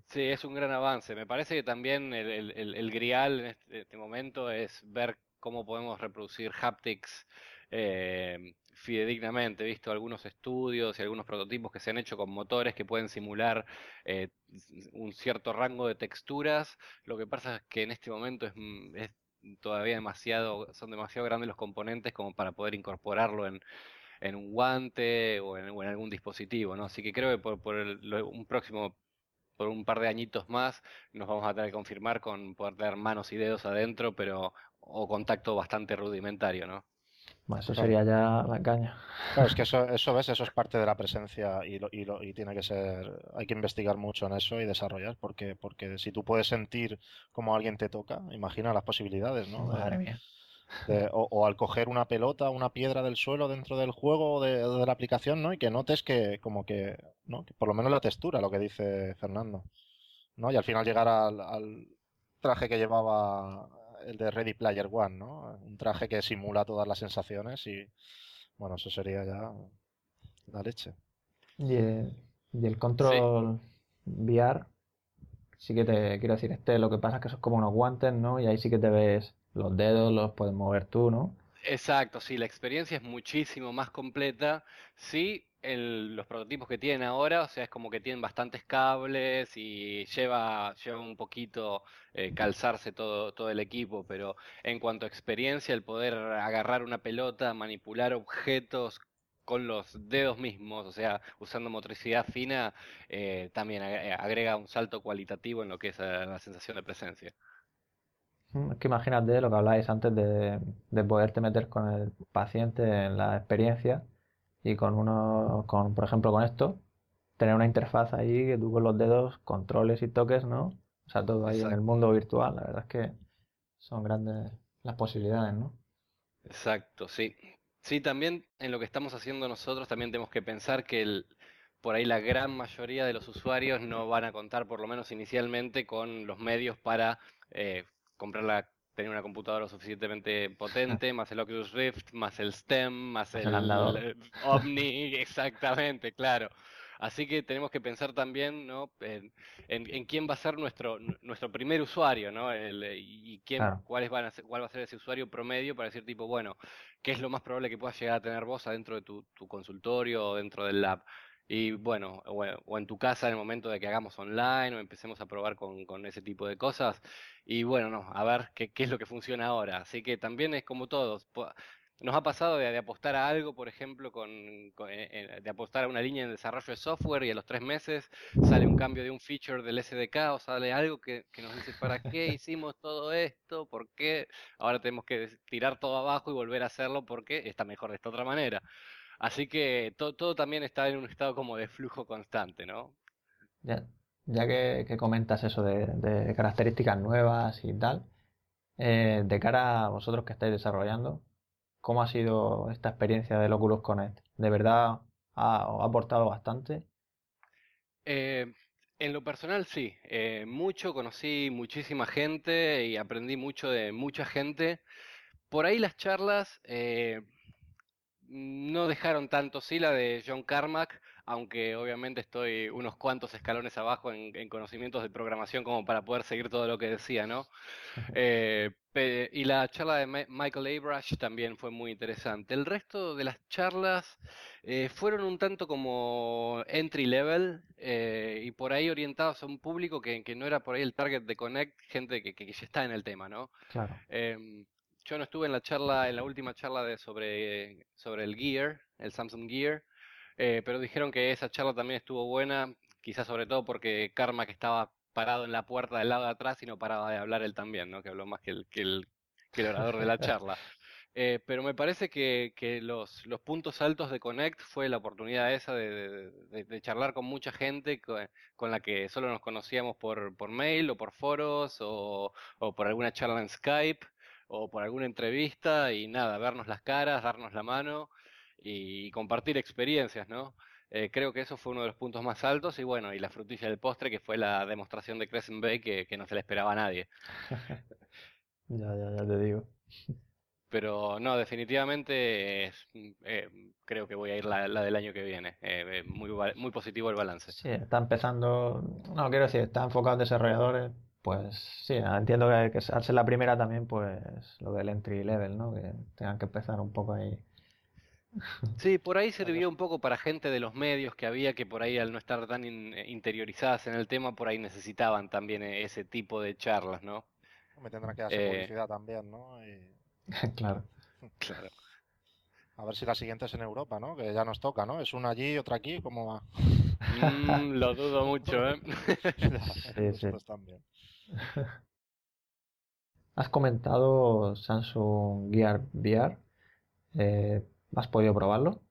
Sí, es un gran avance. Me parece que también el, el, el, grial en este, este, momento es ver cómo podemos reproducir haptics eh, fidedignamente. He visto algunos estudios y algunos prototipos que se han hecho con motores que pueden simular eh, un cierto rango de texturas. Lo que pasa es que en este momento es, es todavía demasiado, son demasiado grandes los componentes como para poder incorporarlo en, en un guante o en, algún dispositivo, ¿no? Así que creo que por, por un próximo, por un par de añitos más, nos vamos a tener que confirmar con poder tener manos y dedos adentro, pero o contacto bastante rudimentario, ¿no? Eso sería ya la caña. Claro, es que eso, eso ves, eso es parte de la presencia y, lo, y, lo, y tiene que ser, hay que investigar mucho en eso y desarrollar, porque, porque si tú puedes sentir como alguien te toca, imagina las posibilidades, ¿no? Madre mía. o, al coger una pelota, una piedra del suelo dentro del juego o de, la aplicación, ¿no? Y que notes que, como que, ¿no? Que por lo menos la textura, lo que dice Fernando, ¿no? Y al final llegar al, al traje que llevaba el de Ready Player One, ¿no? Un traje que simula todas las sensaciones y, bueno, eso sería ya la leche. Y el, y el control VR, sí que te quiero decir, este lo que pasa es que son como unos guantes, ¿no? Y ahí sí que te ves los dedos, los puedes mover tú, ¿no? Exacto, sí, la experiencia es muchísimo más completa. Sí, el- los prototipos que tienen ahora, o sea, es como que tienen bastantes cables y lleva, lleva un poquito eh, calzarse todo, todo el equipo, pero en cuanto a experiencia, el poder agarrar una pelota, manipular objetos con los dedos mismos, o sea, usando motricidad fina, eh, también ag- agrega un salto cualitativo en lo que es eh, la sensación de presencia. Mm, Es que imagínate lo que habláis antes de, de poderte meter con el paciente en la experiencia y con uno, con, por ejemplo, con esto, tener una interfaz ahí que tú con los dedos controles y toques, ¿no? O sea, todo ahí en el mundo virtual. La verdad es que son grandes las posibilidades, ¿no? Exacto, sí. Sí, también en lo que estamos haciendo nosotros también tenemos que pensar que el, por ahí la gran mayoría de los usuarios no van a contar, por lo menos inicialmente, con los medios para eh, comprar la, tener una computadora suficientemente potente, más el Oculus Rift, más el STEM, más el, el Omni, exactamente, claro. Así que tenemos que pensar también, ¿no? en, en- en quién va a ser nuestro, nuestro primer usuario, ¿no? El, y quién, Claro. cuáles van a ser, cuál va a ser ese usuario promedio para decir tipo, bueno, ¿qué es lo más probable que puedas llegar a tener vos adentro de tu, tu consultorio o dentro del lab? Y bueno, o, en tu casa en el momento de que hagamos online o empecemos a probar con, con ese tipo de cosas. Y bueno, no, a ver qué, qué es lo que funciona ahora. Así que también es como todos. Nos ha pasado de, de apostar a algo, por ejemplo, con, con- eh, eh, de apostar a una línea de desarrollo de software y a los tres meses sale un cambio de un feature del SDK o sale algo que, que nos dice, ¿para qué hicimos todo esto? ¿Por qué? Ahora tenemos que tirar todo abajo y volver a hacerlo porque está mejor de esta otra manera. Así que to- todo también está en un estado como de flujo constante, ¿no? Ya, ya que, que comentas eso de, de características nuevas y tal, eh, de cara a vosotros que estáis desarrollando, ¿cómo ha sido esta experiencia del Oculus Connect? ¿De verdad ha, os ha aportado bastante? Eh, en lo personal sí, eh, mucho, conocí muchísima gente y aprendí mucho de mucha gente. Por ahí las charlas eh, no dejaron tanto, sí, la de John Carmack, aunque obviamente estoy unos cuantos escalones abajo en, en conocimientos de programación como para poder seguir todo lo que decía, ¿no? Eh, y la charla de Michael Abrash también fue muy interesante. El resto de las charlas eh, fueron un tanto como entry level eh, y por ahí orientados a un público que, que no era por ahí el target de Connect, gente que, que ya está en el tema, ¿no? Claro. Yo no estuve en la charla, en la última charla de sobre, sobre el Gear, el Samsung Gear, eh, pero dijeron que esa charla también estuvo buena, quizás sobre todo porque Karma que estaba parado en la puerta del lado de atrás y no paraba de hablar él también, ¿no? Que habló más que el, que el, que el orador de la charla. Eh, pero me parece que, que los, los puntos altos de Connect fue la oportunidad esa de, de- de- de charlar con mucha gente co- con, la que solo nos conocíamos por, por mail o por foros o, o por alguna charla en Skype o por alguna entrevista y nada, vernos las caras, darnos la mano y compartir experiencias, ¿no? Eh, creo que eso fue uno de los puntos más altos y bueno, y la frutilla del postre que fue la demostración de Crescent Bay que, que no se le esperaba a nadie. Ya, ya, ya te digo. Pero no, definitivamente es, mm, eh, creo que voy a ir la, la del año que viene. Eh, muy, muy positivo el balance. Sí, está empezando, no, quiero decir, está enfocado en desarrolladores, pues sí, entiendo que, que al ser la primera también, pues lo del entry level, ¿no? Que tengan que empezar un poco ahí. Sí, por ahí sirvió un poco para gente de los medios que había que por ahí al no estar tan in- eh, interiorizadas en el tema, por ahí necesitaban también eh, ese tipo de charlas, ¿no? Me tendrán que hacer Eh, publicidad también, ¿no? Y Claro. Claro. a ver si la siguiente es en Europa, ¿no? Que ya nos toca, ¿no? Es una allí y otra aquí, ¿cómo va? Mm, lo dudo mucho, ¿eh? Sí, sí. También. Has comentado Samsung Gear VR. eh, ¿has podido probarlo?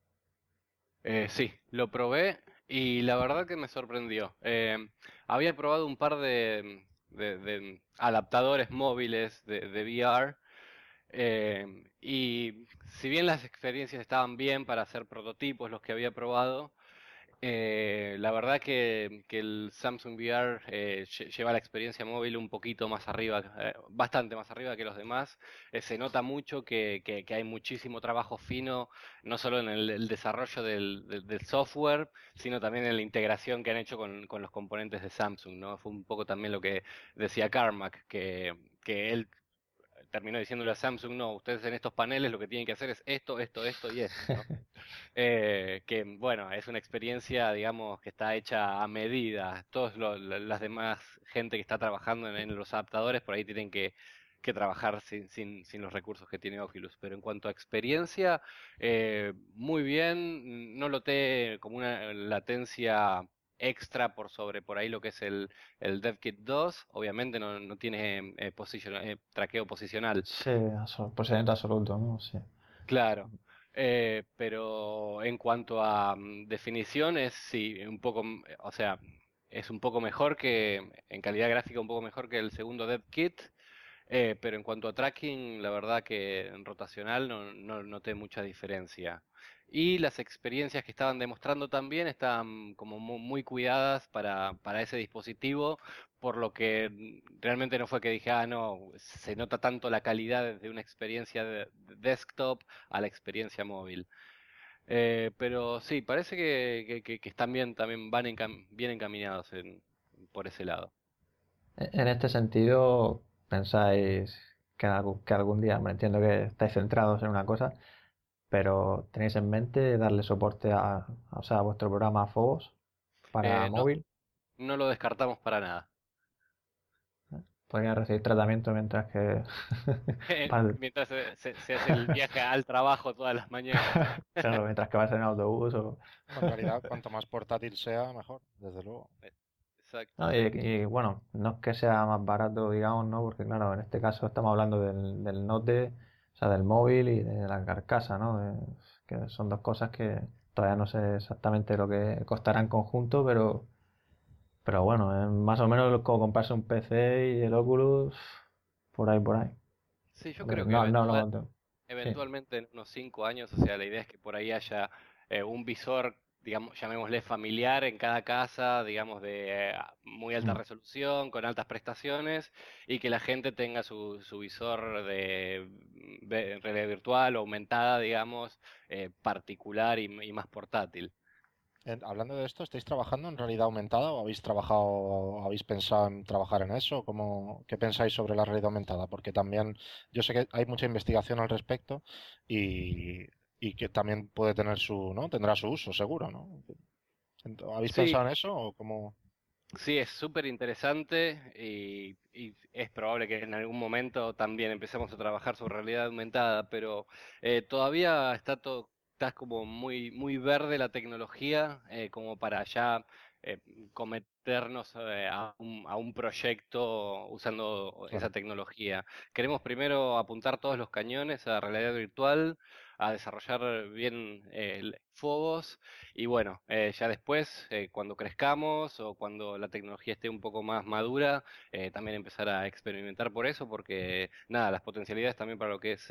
Eh, sí, lo probé y la verdad que me sorprendió. Eh, había probado un par de, adaptadores móviles de, VR y si bien las experiencias estaban bien para hacer prototipos, los que había probado, Eh, la verdad que, el Samsung VR eh, lleva la experiencia móvil un poquito más arriba, eh, bastante más arriba que los demás. se nota mucho que, hay muchísimo trabajo fino, no solo en el, desarrollo del, software, sino también en la integración que han hecho con, los componentes de Samsung. ¿no? Fue un poco también lo que decía Carmack, que, que él terminó diciéndole a Samsung, no, ustedes en estos paneles lo que tienen que hacer es esto, esto, esto y esto. Eh, que bueno, es una experiencia, digamos, que está hecha a medida. Todas las demás gente que está trabajando en, los adaptadores por ahí tienen que, trabajar sin, sin, sin, los recursos que tiene Oculus. Pero en cuanto a experiencia, eh, muy bien, no noté como una latencia extra por sobre por ahí lo que es el, el DevKit 2. Obviamente no, no tiene eh, eh, traqueo posicional. Sí, posicionamiento absoluto, ¿no? Sí. Claro. Eh, pero en cuanto a mm, definiciones, sí, un poco, mm, o sea, es un poco mejor que, en calidad gráfica, un poco mejor que el segundo DevKit. Eh, pero en cuanto a tracking, la verdad que en rotacional no, no noté mucha diferencia. Y las experiencias que estaban demostrando también estaban como muy, cuidadas para, para, ese dispositivo, por lo que realmente no fue que dije, ah, no, se nota tanto la calidad de una experiencia de desktop a la experiencia móvil. Eh, pero sí, parece que, que, están bien, también van bien encaminados en, por ese lado. E-, en este sentido, pensáis que algún día, me entiendo que estáis centrados en una cosa, pero ¿tenéis en mente darle soporte a, o sea, a vuestro programa Fobos para eh, móvil? No, lo descartamos para nada. Podría recibir tratamiento mientras que... mientras se, hace el viaje al trabajo todas las mañanas. claro, mientras que vas en autobús o... En realidad, cuanto más portátil sea, mejor, desde luego. Eh, exacto. y, bueno, no es que sea más barato, digamos, ¿no? Porque claro, en este caso estamos hablando del, del Note del móvil y de la carcasa, ¿no? que son dos cosas que todavía no sé exactamente lo que costará en conjunto, pero, pero bueno, es más o menos como comprarse un PC y el Oculus por ahí, por ahí. Sí, yo creo que eventualmente en unos 5 años, o sea, la idea es que por ahí haya eh, un visor digamos, llamémosle familiar en cada casa, digamos, de eh, muy alta mm. resolución, con altas prestaciones, y que la gente tenga su, su visor de, realidad virtual o aumentada, digamos, eh, particular y, más portátil. Hablando de esto, ¿estáis trabajando en realidad aumentada o habéis trabajado, habéis pensado en trabajar en eso? ¿Cómo, ¿Qué pensáis sobre la realidad aumentada? Porque también yo sé que hay mucha investigación al respecto y y que también puede tener su, ¿no? Tendrá su uso, seguro, ¿no? ¿Habéis pensado en eso o cómo? Sí, es súper interesante y, es probable que en algún momento también empecemos a trabajar sobre realidad aumentada, pero eh, todavía está todo, está como muy, muy verde la tecnología eh, como para ya eh, cometernos a un, a, un, proyecto usando esa tecnología. Queremos primero apuntar todos los cañones a realidad virtual, a desarrollar bien el Phobos y bueno, eh, ya después, eh, cuando crezcamos o cuando la tecnología esté un poco más madura, eh, también empezar a experimentar por eso, porque nada, las potencialidades también para lo que es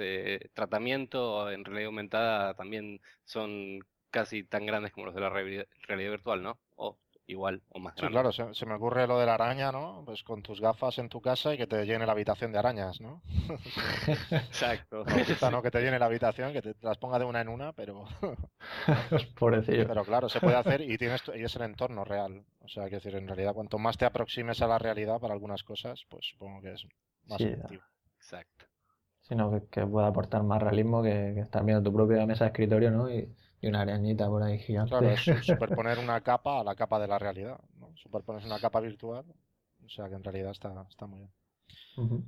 tratamiento en realidad aumentada también son casi tan grandes como los de la realidad virtual, ¿no? Igual o más. Sí, claro, se, me ocurre lo de la araña, ¿no? Pues con tus gafas en tu casa y que te llene la habitación de arañas, ¿no? Exacto. No, que te llene la habitación, que te, las ponga de una en una, pero... Pobrecillo. Pero claro, se puede hacer y, tienes, y es el entorno real. O sea, que decir, en realidad, cuanto más te aproximes a la realidad para algunas cosas, pues supongo que es más efectivo. Exacto. Sino que, que pueda aportar más realismo que, que estar viendo tu propia mesa de escritorio, ¿no? Y y una arañita por ahí gigante. Claro, es superponer una capa a la capa de la realidad. ¿no? Superpones una capa virtual. O sea que en realidad está, está muy bien.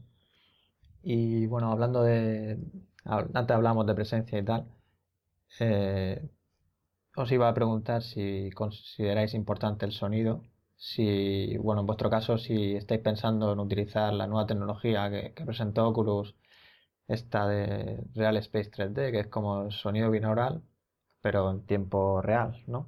Y bueno, hablando de. Antes hablamos de presencia y tal. Eh, os iba a preguntar si consideráis importante el sonido. Si, bueno, en vuestro caso, si estáis pensando en utilizar la nueva tecnología que, que presentó Oculus, esta de Real Space 3D, que es como sonido binaural, pero en tiempo real, ¿no?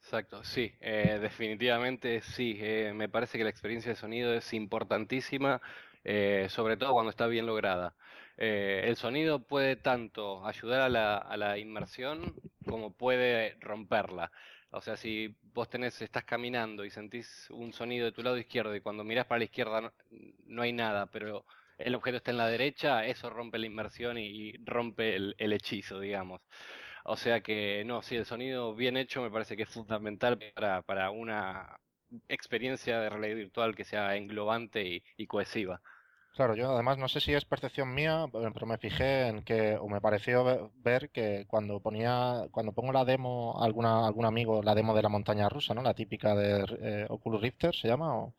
Exacto, sí, eh, definitivamente sí. Eh, me parece que la experiencia de sonido es importantísima, eh, sobre todo cuando está bien lograda. el sonido puede tanto ayudar a la, a la, inmersión como puede romperla. O sea, si vos tenés, estás caminando y sentís un sonido de tu lado izquierdo y cuando mirás para la izquierda no, hay nada, pero el objeto está en la derecha, eso rompe la inmersión y, rompe el, hechizo, digamos. O sea que, no, sí, el sonido bien hecho me parece que es fundamental para, para una experiencia de realidad virtual que sea englobante y cohesiva. Claro, yo además no sé si es percepción mía, pero me fijé en que, o me pareció ver que cuando ponía, cuando pongo la demo a alguna, algún amigo, la demo de la montaña rusa, ¿no? La típica de eh, Oculus Rifter, ¿se llama? O...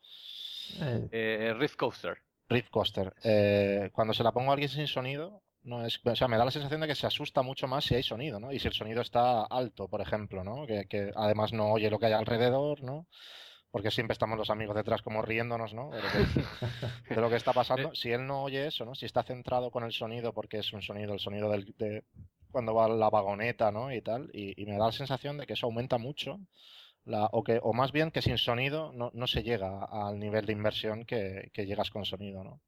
Eh, eh, Rift Coaster. Rift Coaster. Eh, cuando se la pongo a alguien sin sonido, no es, o sea, me da la sensación de que se asusta mucho más si hay sonido, ¿no? Y si el sonido está alto, por ejemplo, ¿no? Que, que además no oye lo que hay alrededor, ¿no? porque siempre estamos los amigos detrás como riéndonos, ¿no? De lo que, está pasando. Si él no oye eso, ¿no? Si está centrado con el sonido, porque es un sonido, el sonido del, de cuando va la vagoneta, ¿no? Y tal, y, me da la sensación de que eso aumenta mucho, la, o, que, o más bien que sin sonido no, no se llega al nivel de inversión que, que llegas con sonido, ¿no?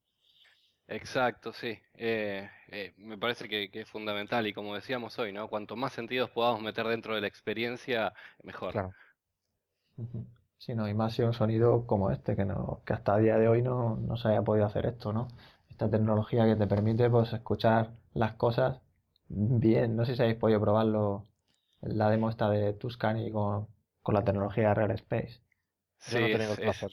Exacto, sí. Eh, eh, me parece que, es fundamental y como decíamos hoy, ¿no? Cuanto más sentidos podamos meter dentro de la experiencia, mejor. Claro. Sí, no, y más si un sonido como este, que, no, que hasta a día de hoy no, no se haya podido hacer esto, ¿no? Esta tecnología que te permite pues escuchar las cosas bien. No sé si habéis podido probarlo, la demo esta de Tuscany con, con la tecnología Real Space. Sí, no el placer.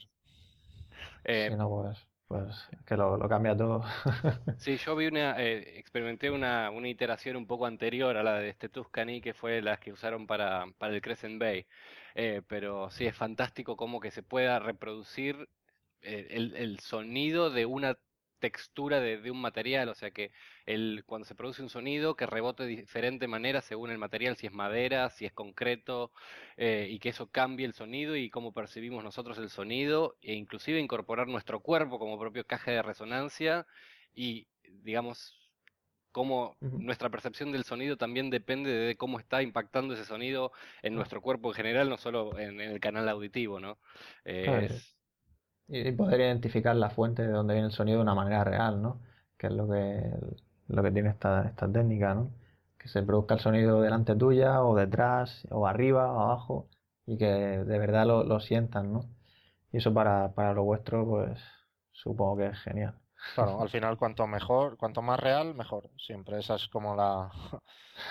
Eh, no, pues, pues que lo, cambia todo. sí, yo vi una, eh, experimenté una, una iteración un poco anterior a la de este Tuscany, que fue la que usaron para, para el Crescent Bay. Eh, pero sí es fantástico como que se pueda reproducir eh, el, sonido de una textura de, un material, o sea que el, cuando se produce un sonido que rebote de diferente manera según el material, si es madera, si es concreto, eh, y que eso cambie el sonido y cómo percibimos nosotros el sonido, e inclusive incorporar nuestro cuerpo como propio caja de resonancia y, digamos, cómo nuestra percepción del sonido también depende de cómo está impactando ese sonido en nuestro cuerpo en general, no solo en, el canal auditivo, ¿no? Y poder identificar la fuente de donde viene el sonido de una manera real, ¿no? Que es lo que, lo que tiene esta, esta técnica, ¿no? Que se produzca el sonido delante tuya o detrás o arriba o abajo y que de verdad lo, lo sientan, ¿no? Y eso para, para lo vuestro, pues supongo que es genial. Claro, al final cuanto mejor, cuanto más real, mejor. Siempre esa es como la,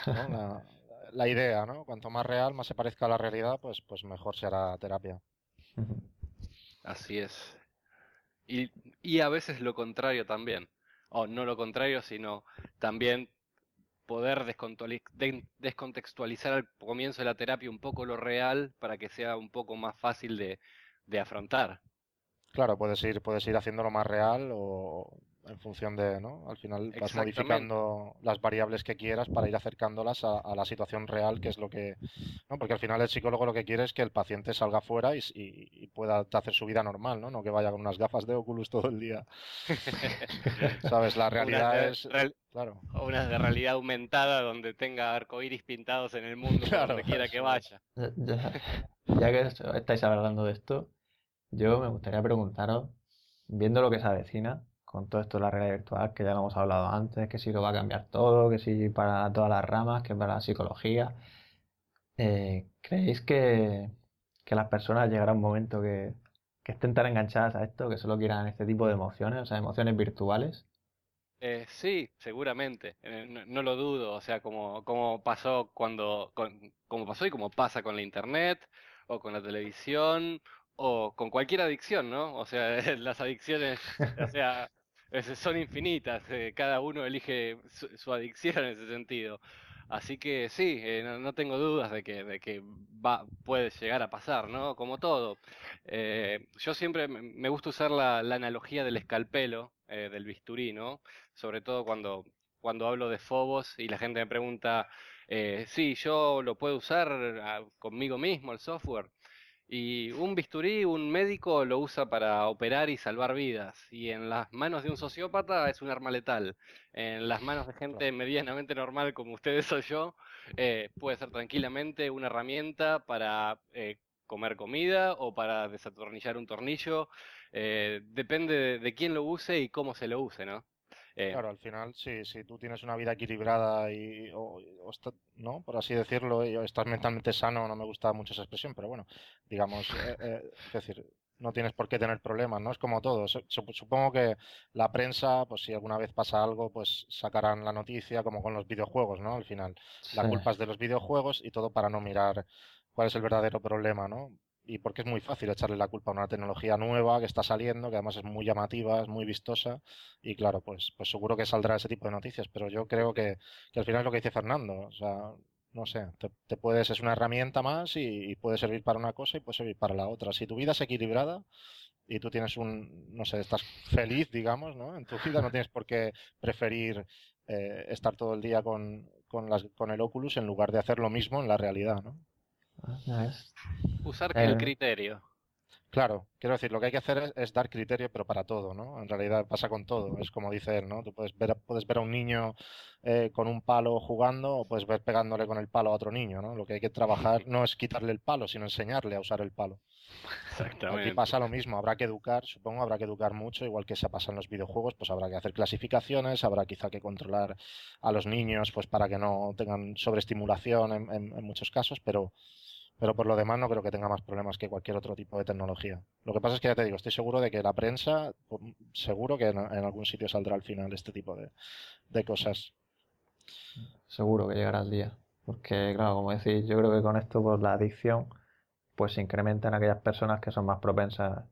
la, idea, ¿no? Cuanto más real, más se parezca a la realidad, pues, pues mejor será terapia. Así es. Y, y a veces lo contrario también. O no lo contrario, sino también poder descontextualizar al comienzo de la terapia un poco lo real para que sea un poco más fácil de, de afrontar. Claro, puedes ir, puedes ir haciéndolo más real o en función de, ¿no? Al final vas modificando las variables que quieras para ir acercándolas a, la situación real, que es lo que, ¿no? Porque al final el psicólogo lo que quiere es que el paciente salga fuera y, pueda hacer su vida normal, ¿no? No que vaya con unas gafas de Oculus todo el día. ¿Sabes? La realidad es, claro. Una de realidad aumentada donde tenga arcoíris pintados en el mundo donde quiera que vaya. ya que estáis hablando de esto, yo me gustaría preguntaros, viendo lo que se avecina con todo esto de la realidad virtual, que ya hemos hablado antes, que si lo va a cambiar todo, que si para todas las ramas, que para la psicología, eh, ¿creéis que, que las personas llegará un momento que, que estén tan enganchadas a esto, que solo quieran este tipo de emociones, o sea, emociones virtuales? Eh, sí, seguramente, eh, no, lo dudo, o sea, como, como pasó cuando, como pasó y como pasa con la internet o con la televisión o con cualquier adicción, ¿no? O sea, las adicciones, o sea, son infinitas, eh, cada uno elige su, adicción en ese sentido. Así que sí, eh, no, tengo dudas de que, de que va, puede llegar a pasar, ¿no? Como todo. Eh, yo siempre me gusta usar la, analogía del escalpelo, del bisturí, ¿no? Sobre todo cuando, cuando hablo de Fobos y la gente me pregunta, sí, yo lo puedo usar ah, conmigo mismo, el software. Y un bisturí, un médico lo usa para operar y salvar vidas. Y en las manos de un sociópata es un arma letal. En las manos de gente medianamente normal como ustedes o yo, eh, puede ser tranquilamente una herramienta para eh, comer comida o para desatornillar un tornillo. Eh, depende de, quién lo use y cómo se lo use, ¿no? Eh, claro, al final, sí, si tú tienes una vida equilibrada y, o, ¿no? Por así decirlo, y estás mentalmente sano, no me gusta mucho esa expresión, pero bueno, digamos, eh, eh, es decir, no tienes por qué tener problemas, ¿no? Es como todo. Supongo que la prensa, pues si alguna vez pasa algo, pues sacarán la noticia, como con los videojuegos, ¿no? Al final, la culpa es de los videojuegos y todo para no mirar cuál es el verdadero problema, ¿no? Y porque es muy fácil echarle la culpa a una tecnología nueva que está saliendo, que además es muy llamativa, es muy vistosa, y claro, pues, pues seguro que saldrá ese tipo de noticias, pero yo creo que, que al final es lo que dice Fernando, o sea, no sé, te, puedes, es una herramienta más y, puede servir para una cosa y puede servir para la otra. Si tu vida es equilibrada y tú tienes un, no sé, estás feliz, digamos, ¿no? En tu vida no tienes por qué preferir eh, estar todo el día con, con, el Oculus en lugar de hacer lo mismo en la realidad, ¿no? Ah, Usar el eh, criterio. Claro, quiero decir, lo que hay que hacer es, dar criterio, pero para todo, ¿no? En realidad pasa con todo, es como dice él, ¿no? Tú puedes ver, puedes ver a un niño eh, con un palo jugando o puedes ver pegándole con el palo a otro niño, ¿no? Lo que hay que trabajar no es quitarle el palo, sino enseñarle a usar el palo. Exactamente. Aquí pasa lo mismo, habrá que educar, supongo, habrá que educar mucho, igual que se pasa en los videojuegos, pues habrá que hacer clasificaciones, habrá quizá que controlar a los niños, pues para que no tengan sobreestimulación en muchos casos, pero pero por lo demás no creo que tenga más problemas que cualquier otro tipo de tecnología. Lo que pasa es que ya te digo, estoy seguro de que la prensa, seguro que en, algún sitio saldrá al final este tipo de, cosas. Seguro que llegará el día. Porque, claro, como decís, yo creo que con esto, pues la adicción, pues se incrementa en aquellas personas que son más propensas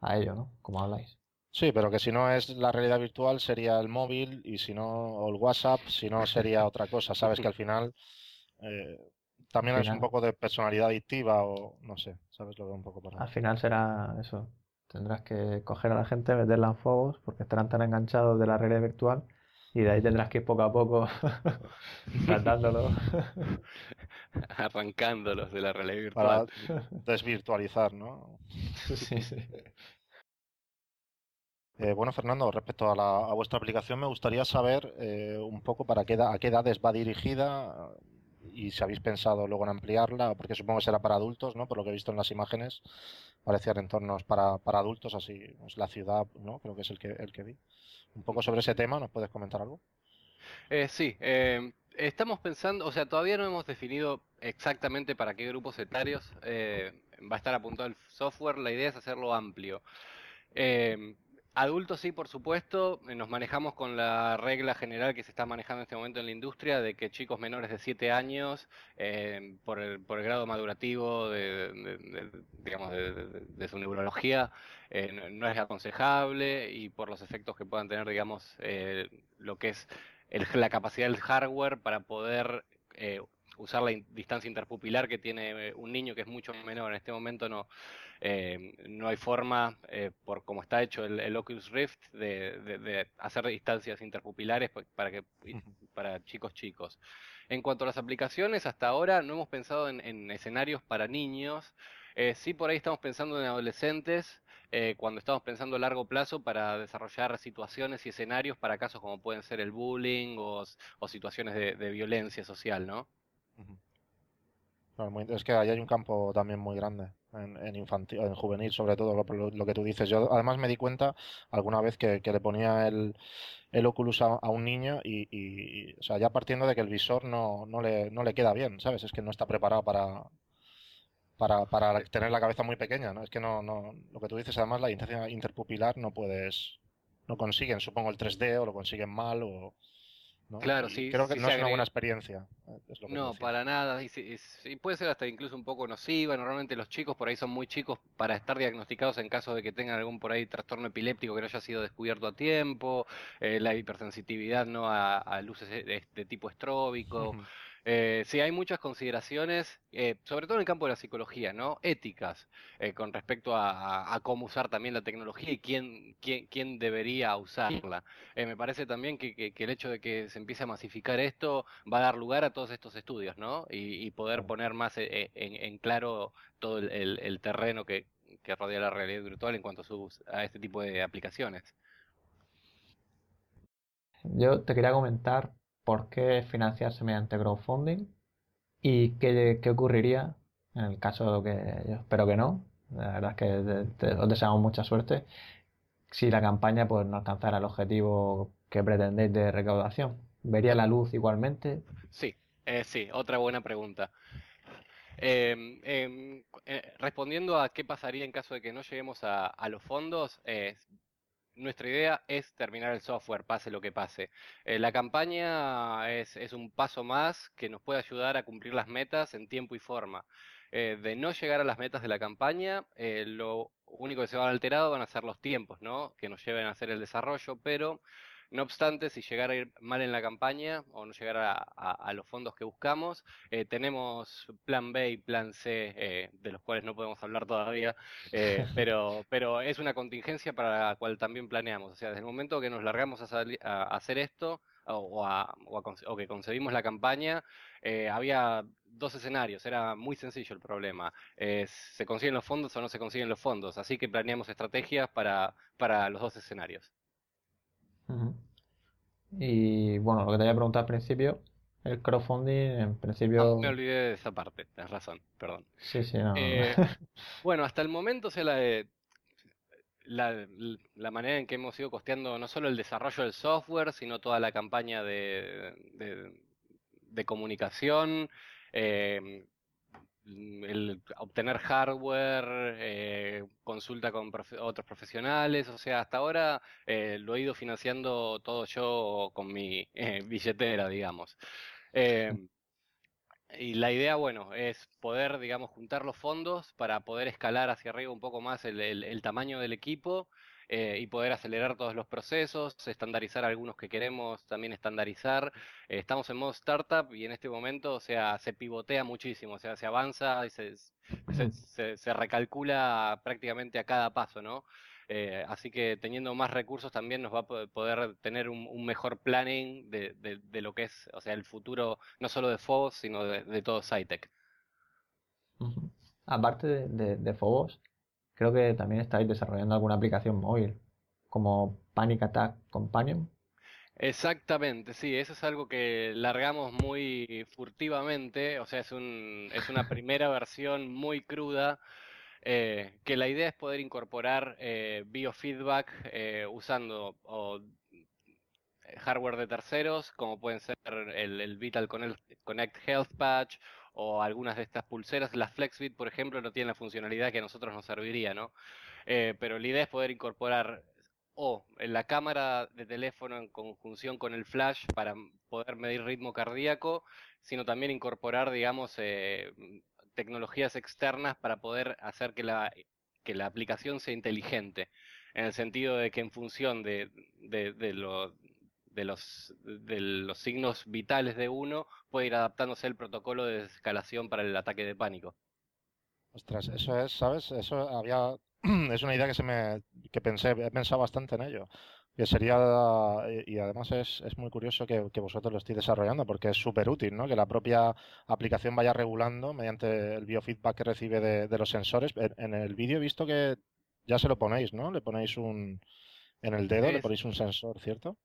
a ello, ¿no? Como habláis. Sí, pero que si no es la realidad virtual sería el móvil y si no, o el WhatsApp, si no sería otra cosa. Sabes que al final eh, también es un poco de personalidad adictiva o no sé, ¿sabes? Lo veo un poco por Al final será eso. Tendrás que coger a la gente, meterla en fuegos porque estarán tan enganchados de la realidad virtual y de ahí tendrás que ir poco a poco tratándolos. Arrancándolos de la realidad virtual. Para desvirtualizar, ¿no? sí, sí. Eh, bueno, Fernando, respecto a, la, a, vuestra aplicación, me gustaría saber eh, un poco para qué, a qué edades va dirigida, y si habéis pensado luego en ampliarla, porque supongo que será para adultos, ¿no? Por lo que he visto en las imágenes, parecían entornos para, para adultos, así, pues la ciudad, ¿no? Creo que es el que, el que vi. Un poco sobre ese tema, ¿nos puedes comentar algo? Eh, sí, eh, estamos pensando, o sea, todavía no hemos definido exactamente para qué grupos etarios eh, va a estar apuntado el software, la idea es hacerlo amplio. Eh, Adultos sí, por supuesto. Eh, nos manejamos con la regla general que se está manejando en este momento en la industria de que chicos menores de 7 años, eh, por, el, por, el, grado madurativo de, digamos, de, su neurología, eh, no, es aconsejable y por los efectos que puedan tener, digamos, lo que es la capacidad del hardware para poder usar la distancia interpupilar que tiene un niño que es mucho menor en este momento no eh, no hay forma, eh, por cómo está hecho el, Oculus Rift, de, hacer distancias interpupilares pues, para, que, para chicos chicos. En cuanto a las aplicaciones, hasta ahora no hemos pensado en, escenarios para niños. Eh, sí, por ahí estamos pensando en adolescentes, cuando estamos pensando a largo plazo para desarrollar situaciones y escenarios para casos como pueden ser el bullying o, situaciones de, violencia social, ¿no? es que ahí hay un campo también muy grande en, infantil, en juvenil, sobre todo lo, que tú dices. Yo además me di cuenta alguna vez que, le ponía el, el Oculus a, un niño y, o sea, ya partiendo de que el visor no, no, le, no le queda bien, ¿sabes? Es que no está preparado para, para, para tener la cabeza muy pequeña, ¿no? Es que no, no, lo que tú dices, además la distancia interpupilar no puedes, no consiguen, supongo, el 3D o lo consiguen mal o Claro, sí. Creo que no es una buena experiencia. no, para nada. Y, puede ser hasta incluso un poco nociva. Normalmente los chicos por ahí son muy chicos para estar diagnosticados en caso de que tengan algún por ahí trastorno epiléptico que no haya sido descubierto a tiempo. Eh, la hipersensitividad no a, luces de, tipo estróbico. Eh, sí, hay muchas consideraciones, eh, sobre todo en el campo de la psicología, ¿no? Éticas, eh, con respecto a, cómo usar también la tecnología y quién, quién, quién debería usarla. Eh, me parece también que, el hecho de que se empiece a masificar esto va a dar lugar a todos estos estudios, ¿no? Y, poder poner más en, claro todo el, terreno que, rodea la realidad virtual en cuanto a, a este tipo de aplicaciones. Yo te quería comentar por qué financiarse mediante crowdfunding y qué, ocurriría en el caso de que yo espero que no. La verdad es que os deseamos mucha suerte. Si la campaña pues, no alcanzara el objetivo que pretendéis de recaudación. ¿Vería la luz igualmente? Sí, eh, sí, otra buena pregunta. Em, em, eh, respondiendo a qué pasaría en caso de que no lleguemos a, los fondos, nuestra idea es terminar el software, pase lo que pase. Eh, la campaña es, un paso más que nos puede ayudar a cumplir las metas en tiempo y forma. de no llegar a las metas de la campaña, lo único que se va a alterado van a ser los tiempos, ¿no? Que nos lleven a hacer el desarrollo, pero no obstante, si llegara a ir mal en la campaña o no llegara a, los fondos que buscamos, eh, tenemos plan B y plan C, eh, de los cuales no podemos hablar todavía, eh, pero, pero es una contingencia para la cual también planeamos. O sea, desde el momento que nos largamos a, hacer esto o, o, que concebimos la campaña, había dos escenarios, era muy sencillo el problema. ¿Se consiguen los fondos o no se consiguen los fondos? Así que planeamos estrategias para, para los dos escenarios. Y bueno, lo que te había preguntado al principio, el crowdfunding en principio... me olvidé de esa parte, tienes razón, perdón. Sí, sí, no. Eh, bueno, hasta el momento, o sea, la, la, la, manera en que hemos ido costeando no solo el desarrollo del software, sino toda la campaña de, de, de comunicación, eh, el obtener hardware, eh, consulta con otros profesionales, o sea, hasta ahora eh, lo he ido financiando todo yo con mi eh, billetera, digamos. y la idea, bueno, es poder, digamos, juntar los fondos para poder escalar hacia arriba un poco más el tamaño del equipo eh, y poder acelerar todos los procesos, estandarizar algunos que queremos también estandarizar. Eh, estamos en modo startup y en este momento, o sea, se pivotea muchísimo, o sea, se avanza y se, se, recalcula prácticamente a cada paso, ¿no? Eh, así que teniendo más recursos también nos va a poder tener un, mejor planning de, de, lo que es, o sea, el futuro no solo de Phobos, sino de, todo SciTech. Aparte de, Phobos, creo que también estáis desarrollando alguna aplicación móvil, como Panic Attack Companion. Exactamente, sí, eso es algo que largamos muy furtivamente, o sea, es, un, es una primera versión muy cruda, eh, que la idea es poder incorporar eh, biofeedback eh, usando hardware de terceros, como pueden ser el, el Vital Connect Health Patch o algunas de estas pulseras. Las FlexBit, por ejemplo, no tienen la funcionalidad que a nosotros nos serviría, ¿no? Eh, pero la idea es poder incorporar o en la cámara de teléfono en conjunción con el flash para poder medir ritmo cardíaco, sino también incorporar, digamos, eh, tecnologías externas para poder hacer que la, que la aplicación sea inteligente, en el sentido de que en función de, de, de, lo, de los, de los signos vitales de uno puede ir adaptándose el protocolo de escalación para el ataque de pánico. Ostras, eso es, ¿sabes? Eso había, es una idea que se me, que pensé, he pensado bastante en ello. Que sería, y además es, es muy curioso que, vosotros lo estéis desarrollando porque es súper útil, ¿no? Que la propia aplicación vaya regulando mediante el biofeedback que recibe de, los sensores. En, el vídeo he visto que ya se lo ponéis, ¿no? Le ponéis un, en el dedo, le ponéis un sensor, ¿cierto?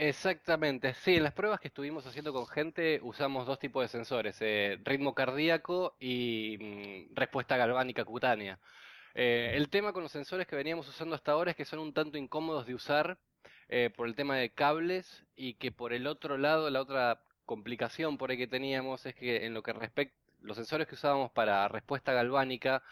Exactamente, sí, en las pruebas que estuvimos haciendo con gente usamos dos tipos de sensores, eh, ritmo cardíaco y mm, respuesta galvánica cutánea. Eh, el tema con los sensores que veníamos usando hasta ahora es que son un tanto incómodos de usar eh, por el tema de cables y que por el otro lado, la otra complicación por ahí que teníamos es que en lo que respecta, los sensores que usábamos para respuesta galvánica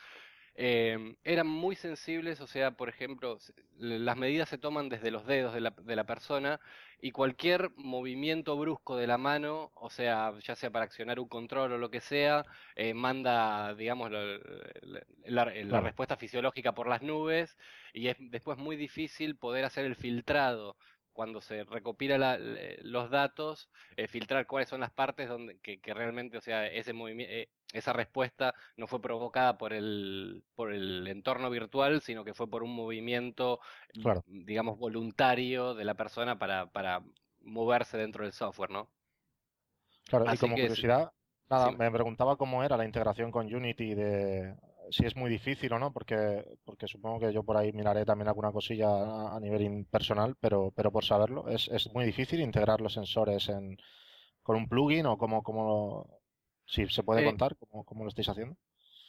Em, eran muy sensibles, o sea, por ejemplo, las medidas se toman desde los dedos de la, de la, persona y cualquier movimiento brusco de la mano, o sea, ya sea para accionar un control o lo que sea, eh, manda, digamos, la, respuesta fisiológica por las nubes y es después muy difícil poder hacer el filtrado. Cuando se recopila los datos, eh, filtrar cuáles son las partes donde que, realmente, o sea, ese movimiento, eh, esa respuesta no fue provocada por el, por el entorno virtual, sino que fue por un movimiento, digamos, voluntario de la persona para, para moverse dentro del software, ¿no? Claro, y como curiosidad, nada, me preguntaba cómo era la integración con Unity de, si es muy difícil o no, porque, porque supongo que yo por ahí miraré también alguna cosilla a, nivel personal, pero, pero por saberlo, ¿es, es muy difícil integrar los sensores en, con un plugin o cómo, cómo si se puede eh, contar cómo, cómo, lo estáis haciendo?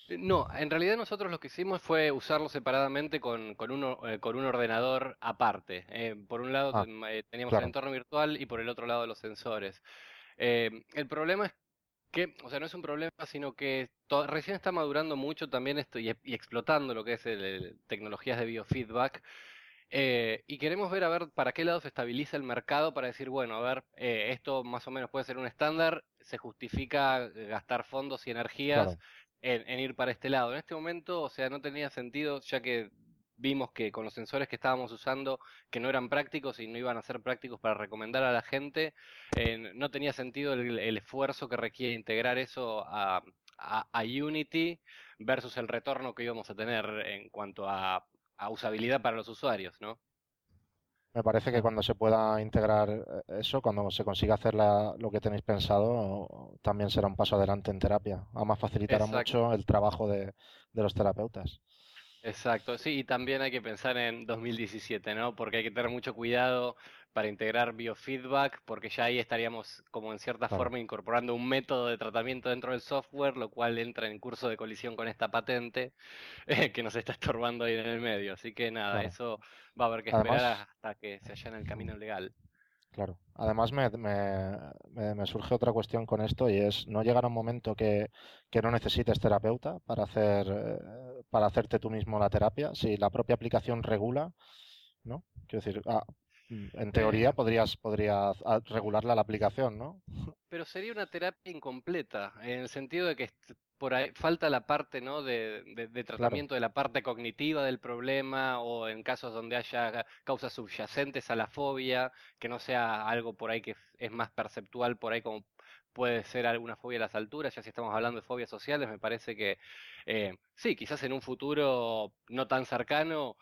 Eh, no, en realidad nosotros lo que hicimos fue usarlo separadamente con, con, uno, eh, con un ordenador aparte. Eh, por un lado Ah, teníamos el entorno virtual y por el otro lado los sensores. el problema es que, o sea, no es un problema, sino que recién está madurando mucho también esto y, y explotando lo que es el, el- tecnologías de biofeedback. Eh, y queremos ver a ver para qué lado se estabiliza el mercado para decir, bueno, a ver, eh, esto más o menos puede ser un estándar, se justifica eh, gastar fondos y energías Claro, en, en ir para este lado. En este momento, o sea, no tenía sentido, ya que vimos que con los sensores que estábamos usando, que no eran prácticos y no iban a ser prácticos para recomendar a la gente, eh, no tenía sentido el, el esfuerzo que requiere integrar eso a, a- a Unity versus el retorno que íbamos a tener en cuanto a, a usabilidad para los usuarios, ¿no? Me parece que cuando se pueda integrar eh, eso, cuando se consiga hacer la- lo que tenéis pensado, también será un paso adelante en terapia. Además, facilitará Exacto. mucho el trabajo de, de los terapeutas. Exacto, sí, y también hay que pensar en 2017, ¿no? Porque hay que tener mucho cuidado para integrar biofeedback, porque ya ahí estaríamos como en cierta Claro. forma incorporando un método de tratamiento dentro del software, lo cual entra en curso de colisión con esta patente eh, que nos está estorbando ahí en el medio. Así que nada, Claro. eso va a haber que esperar Además, hasta que se allane el camino legal. claro. Además, me, me- me- surge otra cuestión con esto y es no llegar a un momento que, que no necesites terapeuta para hacer, eh, para hacerte tú mismo la terapia. Si la propia aplicación regula, ¿no? Quiero decir, ah, mm, en Eh, teoría podrías, podrías ah, regularla la aplicación, ¿no? Pero sería una terapia incompleta, en el sentido de que por ahí falta la parte, ¿no? de, de- de Claro, tratamiento de la parte cognitiva del problema o en casos donde haya causas subyacentes a la fobia, que no sea algo por ahí que es más perceptual, por ahí como puede ser alguna fobia a las alturas, ya si estamos hablando de fobias sociales, me parece que eh, sí, quizás en un futuro no tan cercano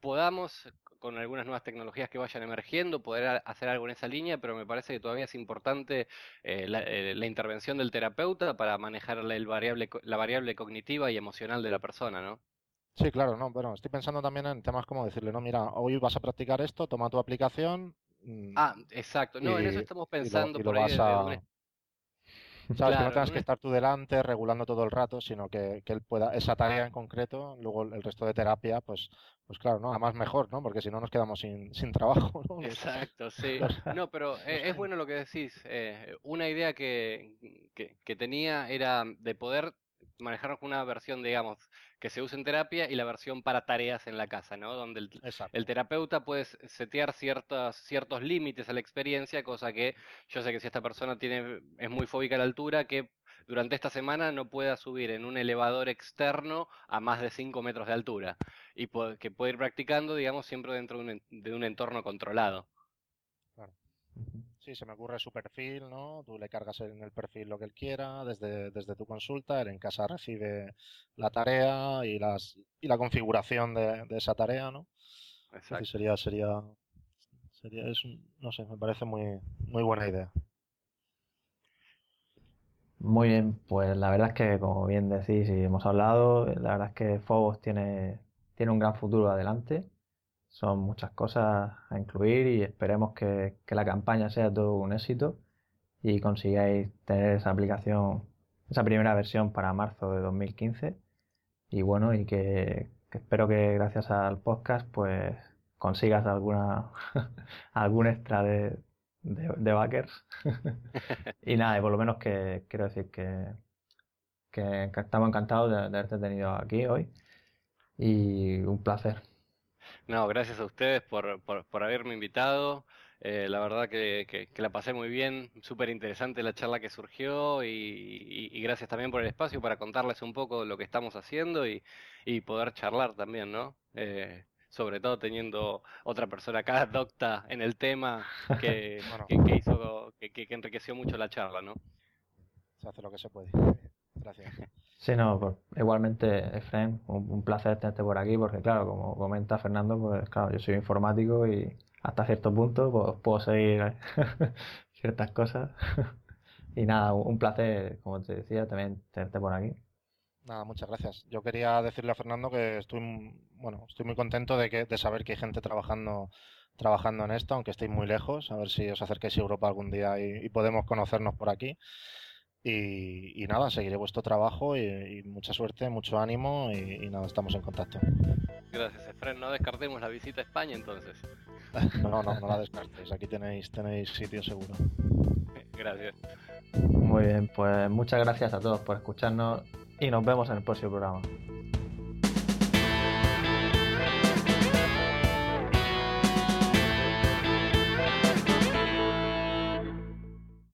podamos, con algunas nuevas tecnologías que vayan emergiendo, poder hacer algo en esa línea, pero me parece que todavía es importante eh, la, eh, la intervención del terapeuta para manejar la, el variable, la variable cognitiva y emocional de la persona, ¿no? Sí, claro, no, bueno, estoy pensando también en temas como decirle, no, mira, hoy vas a practicar esto, toma tu aplicación mm, Ah, exacto. No, en eso estamos y lo, pensando y lo por ahí. Sabes, que no tengas que est- estar tú delante regulando todo el rato, sino que, que él pueda, esa tarea en concreto, luego el resto de terapia, pues, pues claro, ¿no? Además mejor, ¿no? Porque si no nos quedamos sin, sin trabajo, Exacto, sí. No, pero eh, es bueno lo que decís. eh, una idea que, que, que tenía era de poder manejarnos con una versión, digamos, que se use en terapia y la versión para tareas en la casa, ¿no? Donde el, terapeuta puede setear ciertos, ciertos límites a la experiencia, cosa que yo sé que si esta persona tiene, es muy fóbica a la altura, que durante esta semana no pueda subir en un elevador externo a más de 5 metros de altura y po- que puede ir practicando, digamos, siempre dentro de un, de un entorno controlado. claro. Sí, se me ocurre su perfil, ¿no? Tú le cargas en el perfil lo que él quiera desde, desde tu consulta, él en casa recibe la tarea y las y la configuración de, de esa tarea, ¿no? Exacto. sería, sería, sería, es, un- no sé, me parece muy, muy buena idea. Muy bien, pues la verdad es que como bien decís y hemos hablado, la verdad es que Phobos tiene, tiene un gran futuro adelante. Son muchas cosas a incluir y esperemos que, que la campaña sea todo un éxito y consigáis tener esa aplicación, esa primera versión para marzo de 2015. Y bueno, y que, que espero que gracias al podcast pues consigas alguna algún extra de, de, de backers. Y nada, y por lo menos que quiero decir que, que, que estamos encantados de, de haberte tenido aquí hoy y un placer. No, gracias a ustedes por, por, por haberme invitado. Eh, la verdad que, que- que la pasé muy bien, súper interesante la charla que surgió y, y- y gracias también por el espacio para contarles un poco lo que estamos haciendo y, y poder charlar también, ¿no? Eh, sobre todo teniendo otra persona acá, docta en el tema, que, Bueno, que, que hizo, que, que- que enriqueció mucho la charla, ¿no? se hace lo que se puede. Gracias. Sí, no, pues igualmente, Efraín, un, un placer tenerte por aquí porque claro, como comenta Fernando, pues claro, yo soy informático y hasta cierto punto pues, puedo seguir ciertas cosas. Y nada, un placer, como te decía, también tenerte por aquí. Nada, muchas gracias. Yo quería decirle a Fernando que estoy, bueno, estoy muy contento de que, de saber que hay gente trabajando, trabajando en esto, aunque estéis muy lejos. A ver si os acerquéis a Europa algún día y, y podemos conocernos por aquí. Y, nada, seguiré vuestro trabajo y, mucha suerte, mucho ánimo y, nada, estamos en contacto. Gracias, Efren. No descartemos la visita a España entonces. no, no, no la descartes. Aquí tenéis, tenéis sitio seguro. Gracias. Muy bien, pues muchas gracias a todos por escucharnos y nos vemos en el próximo programa.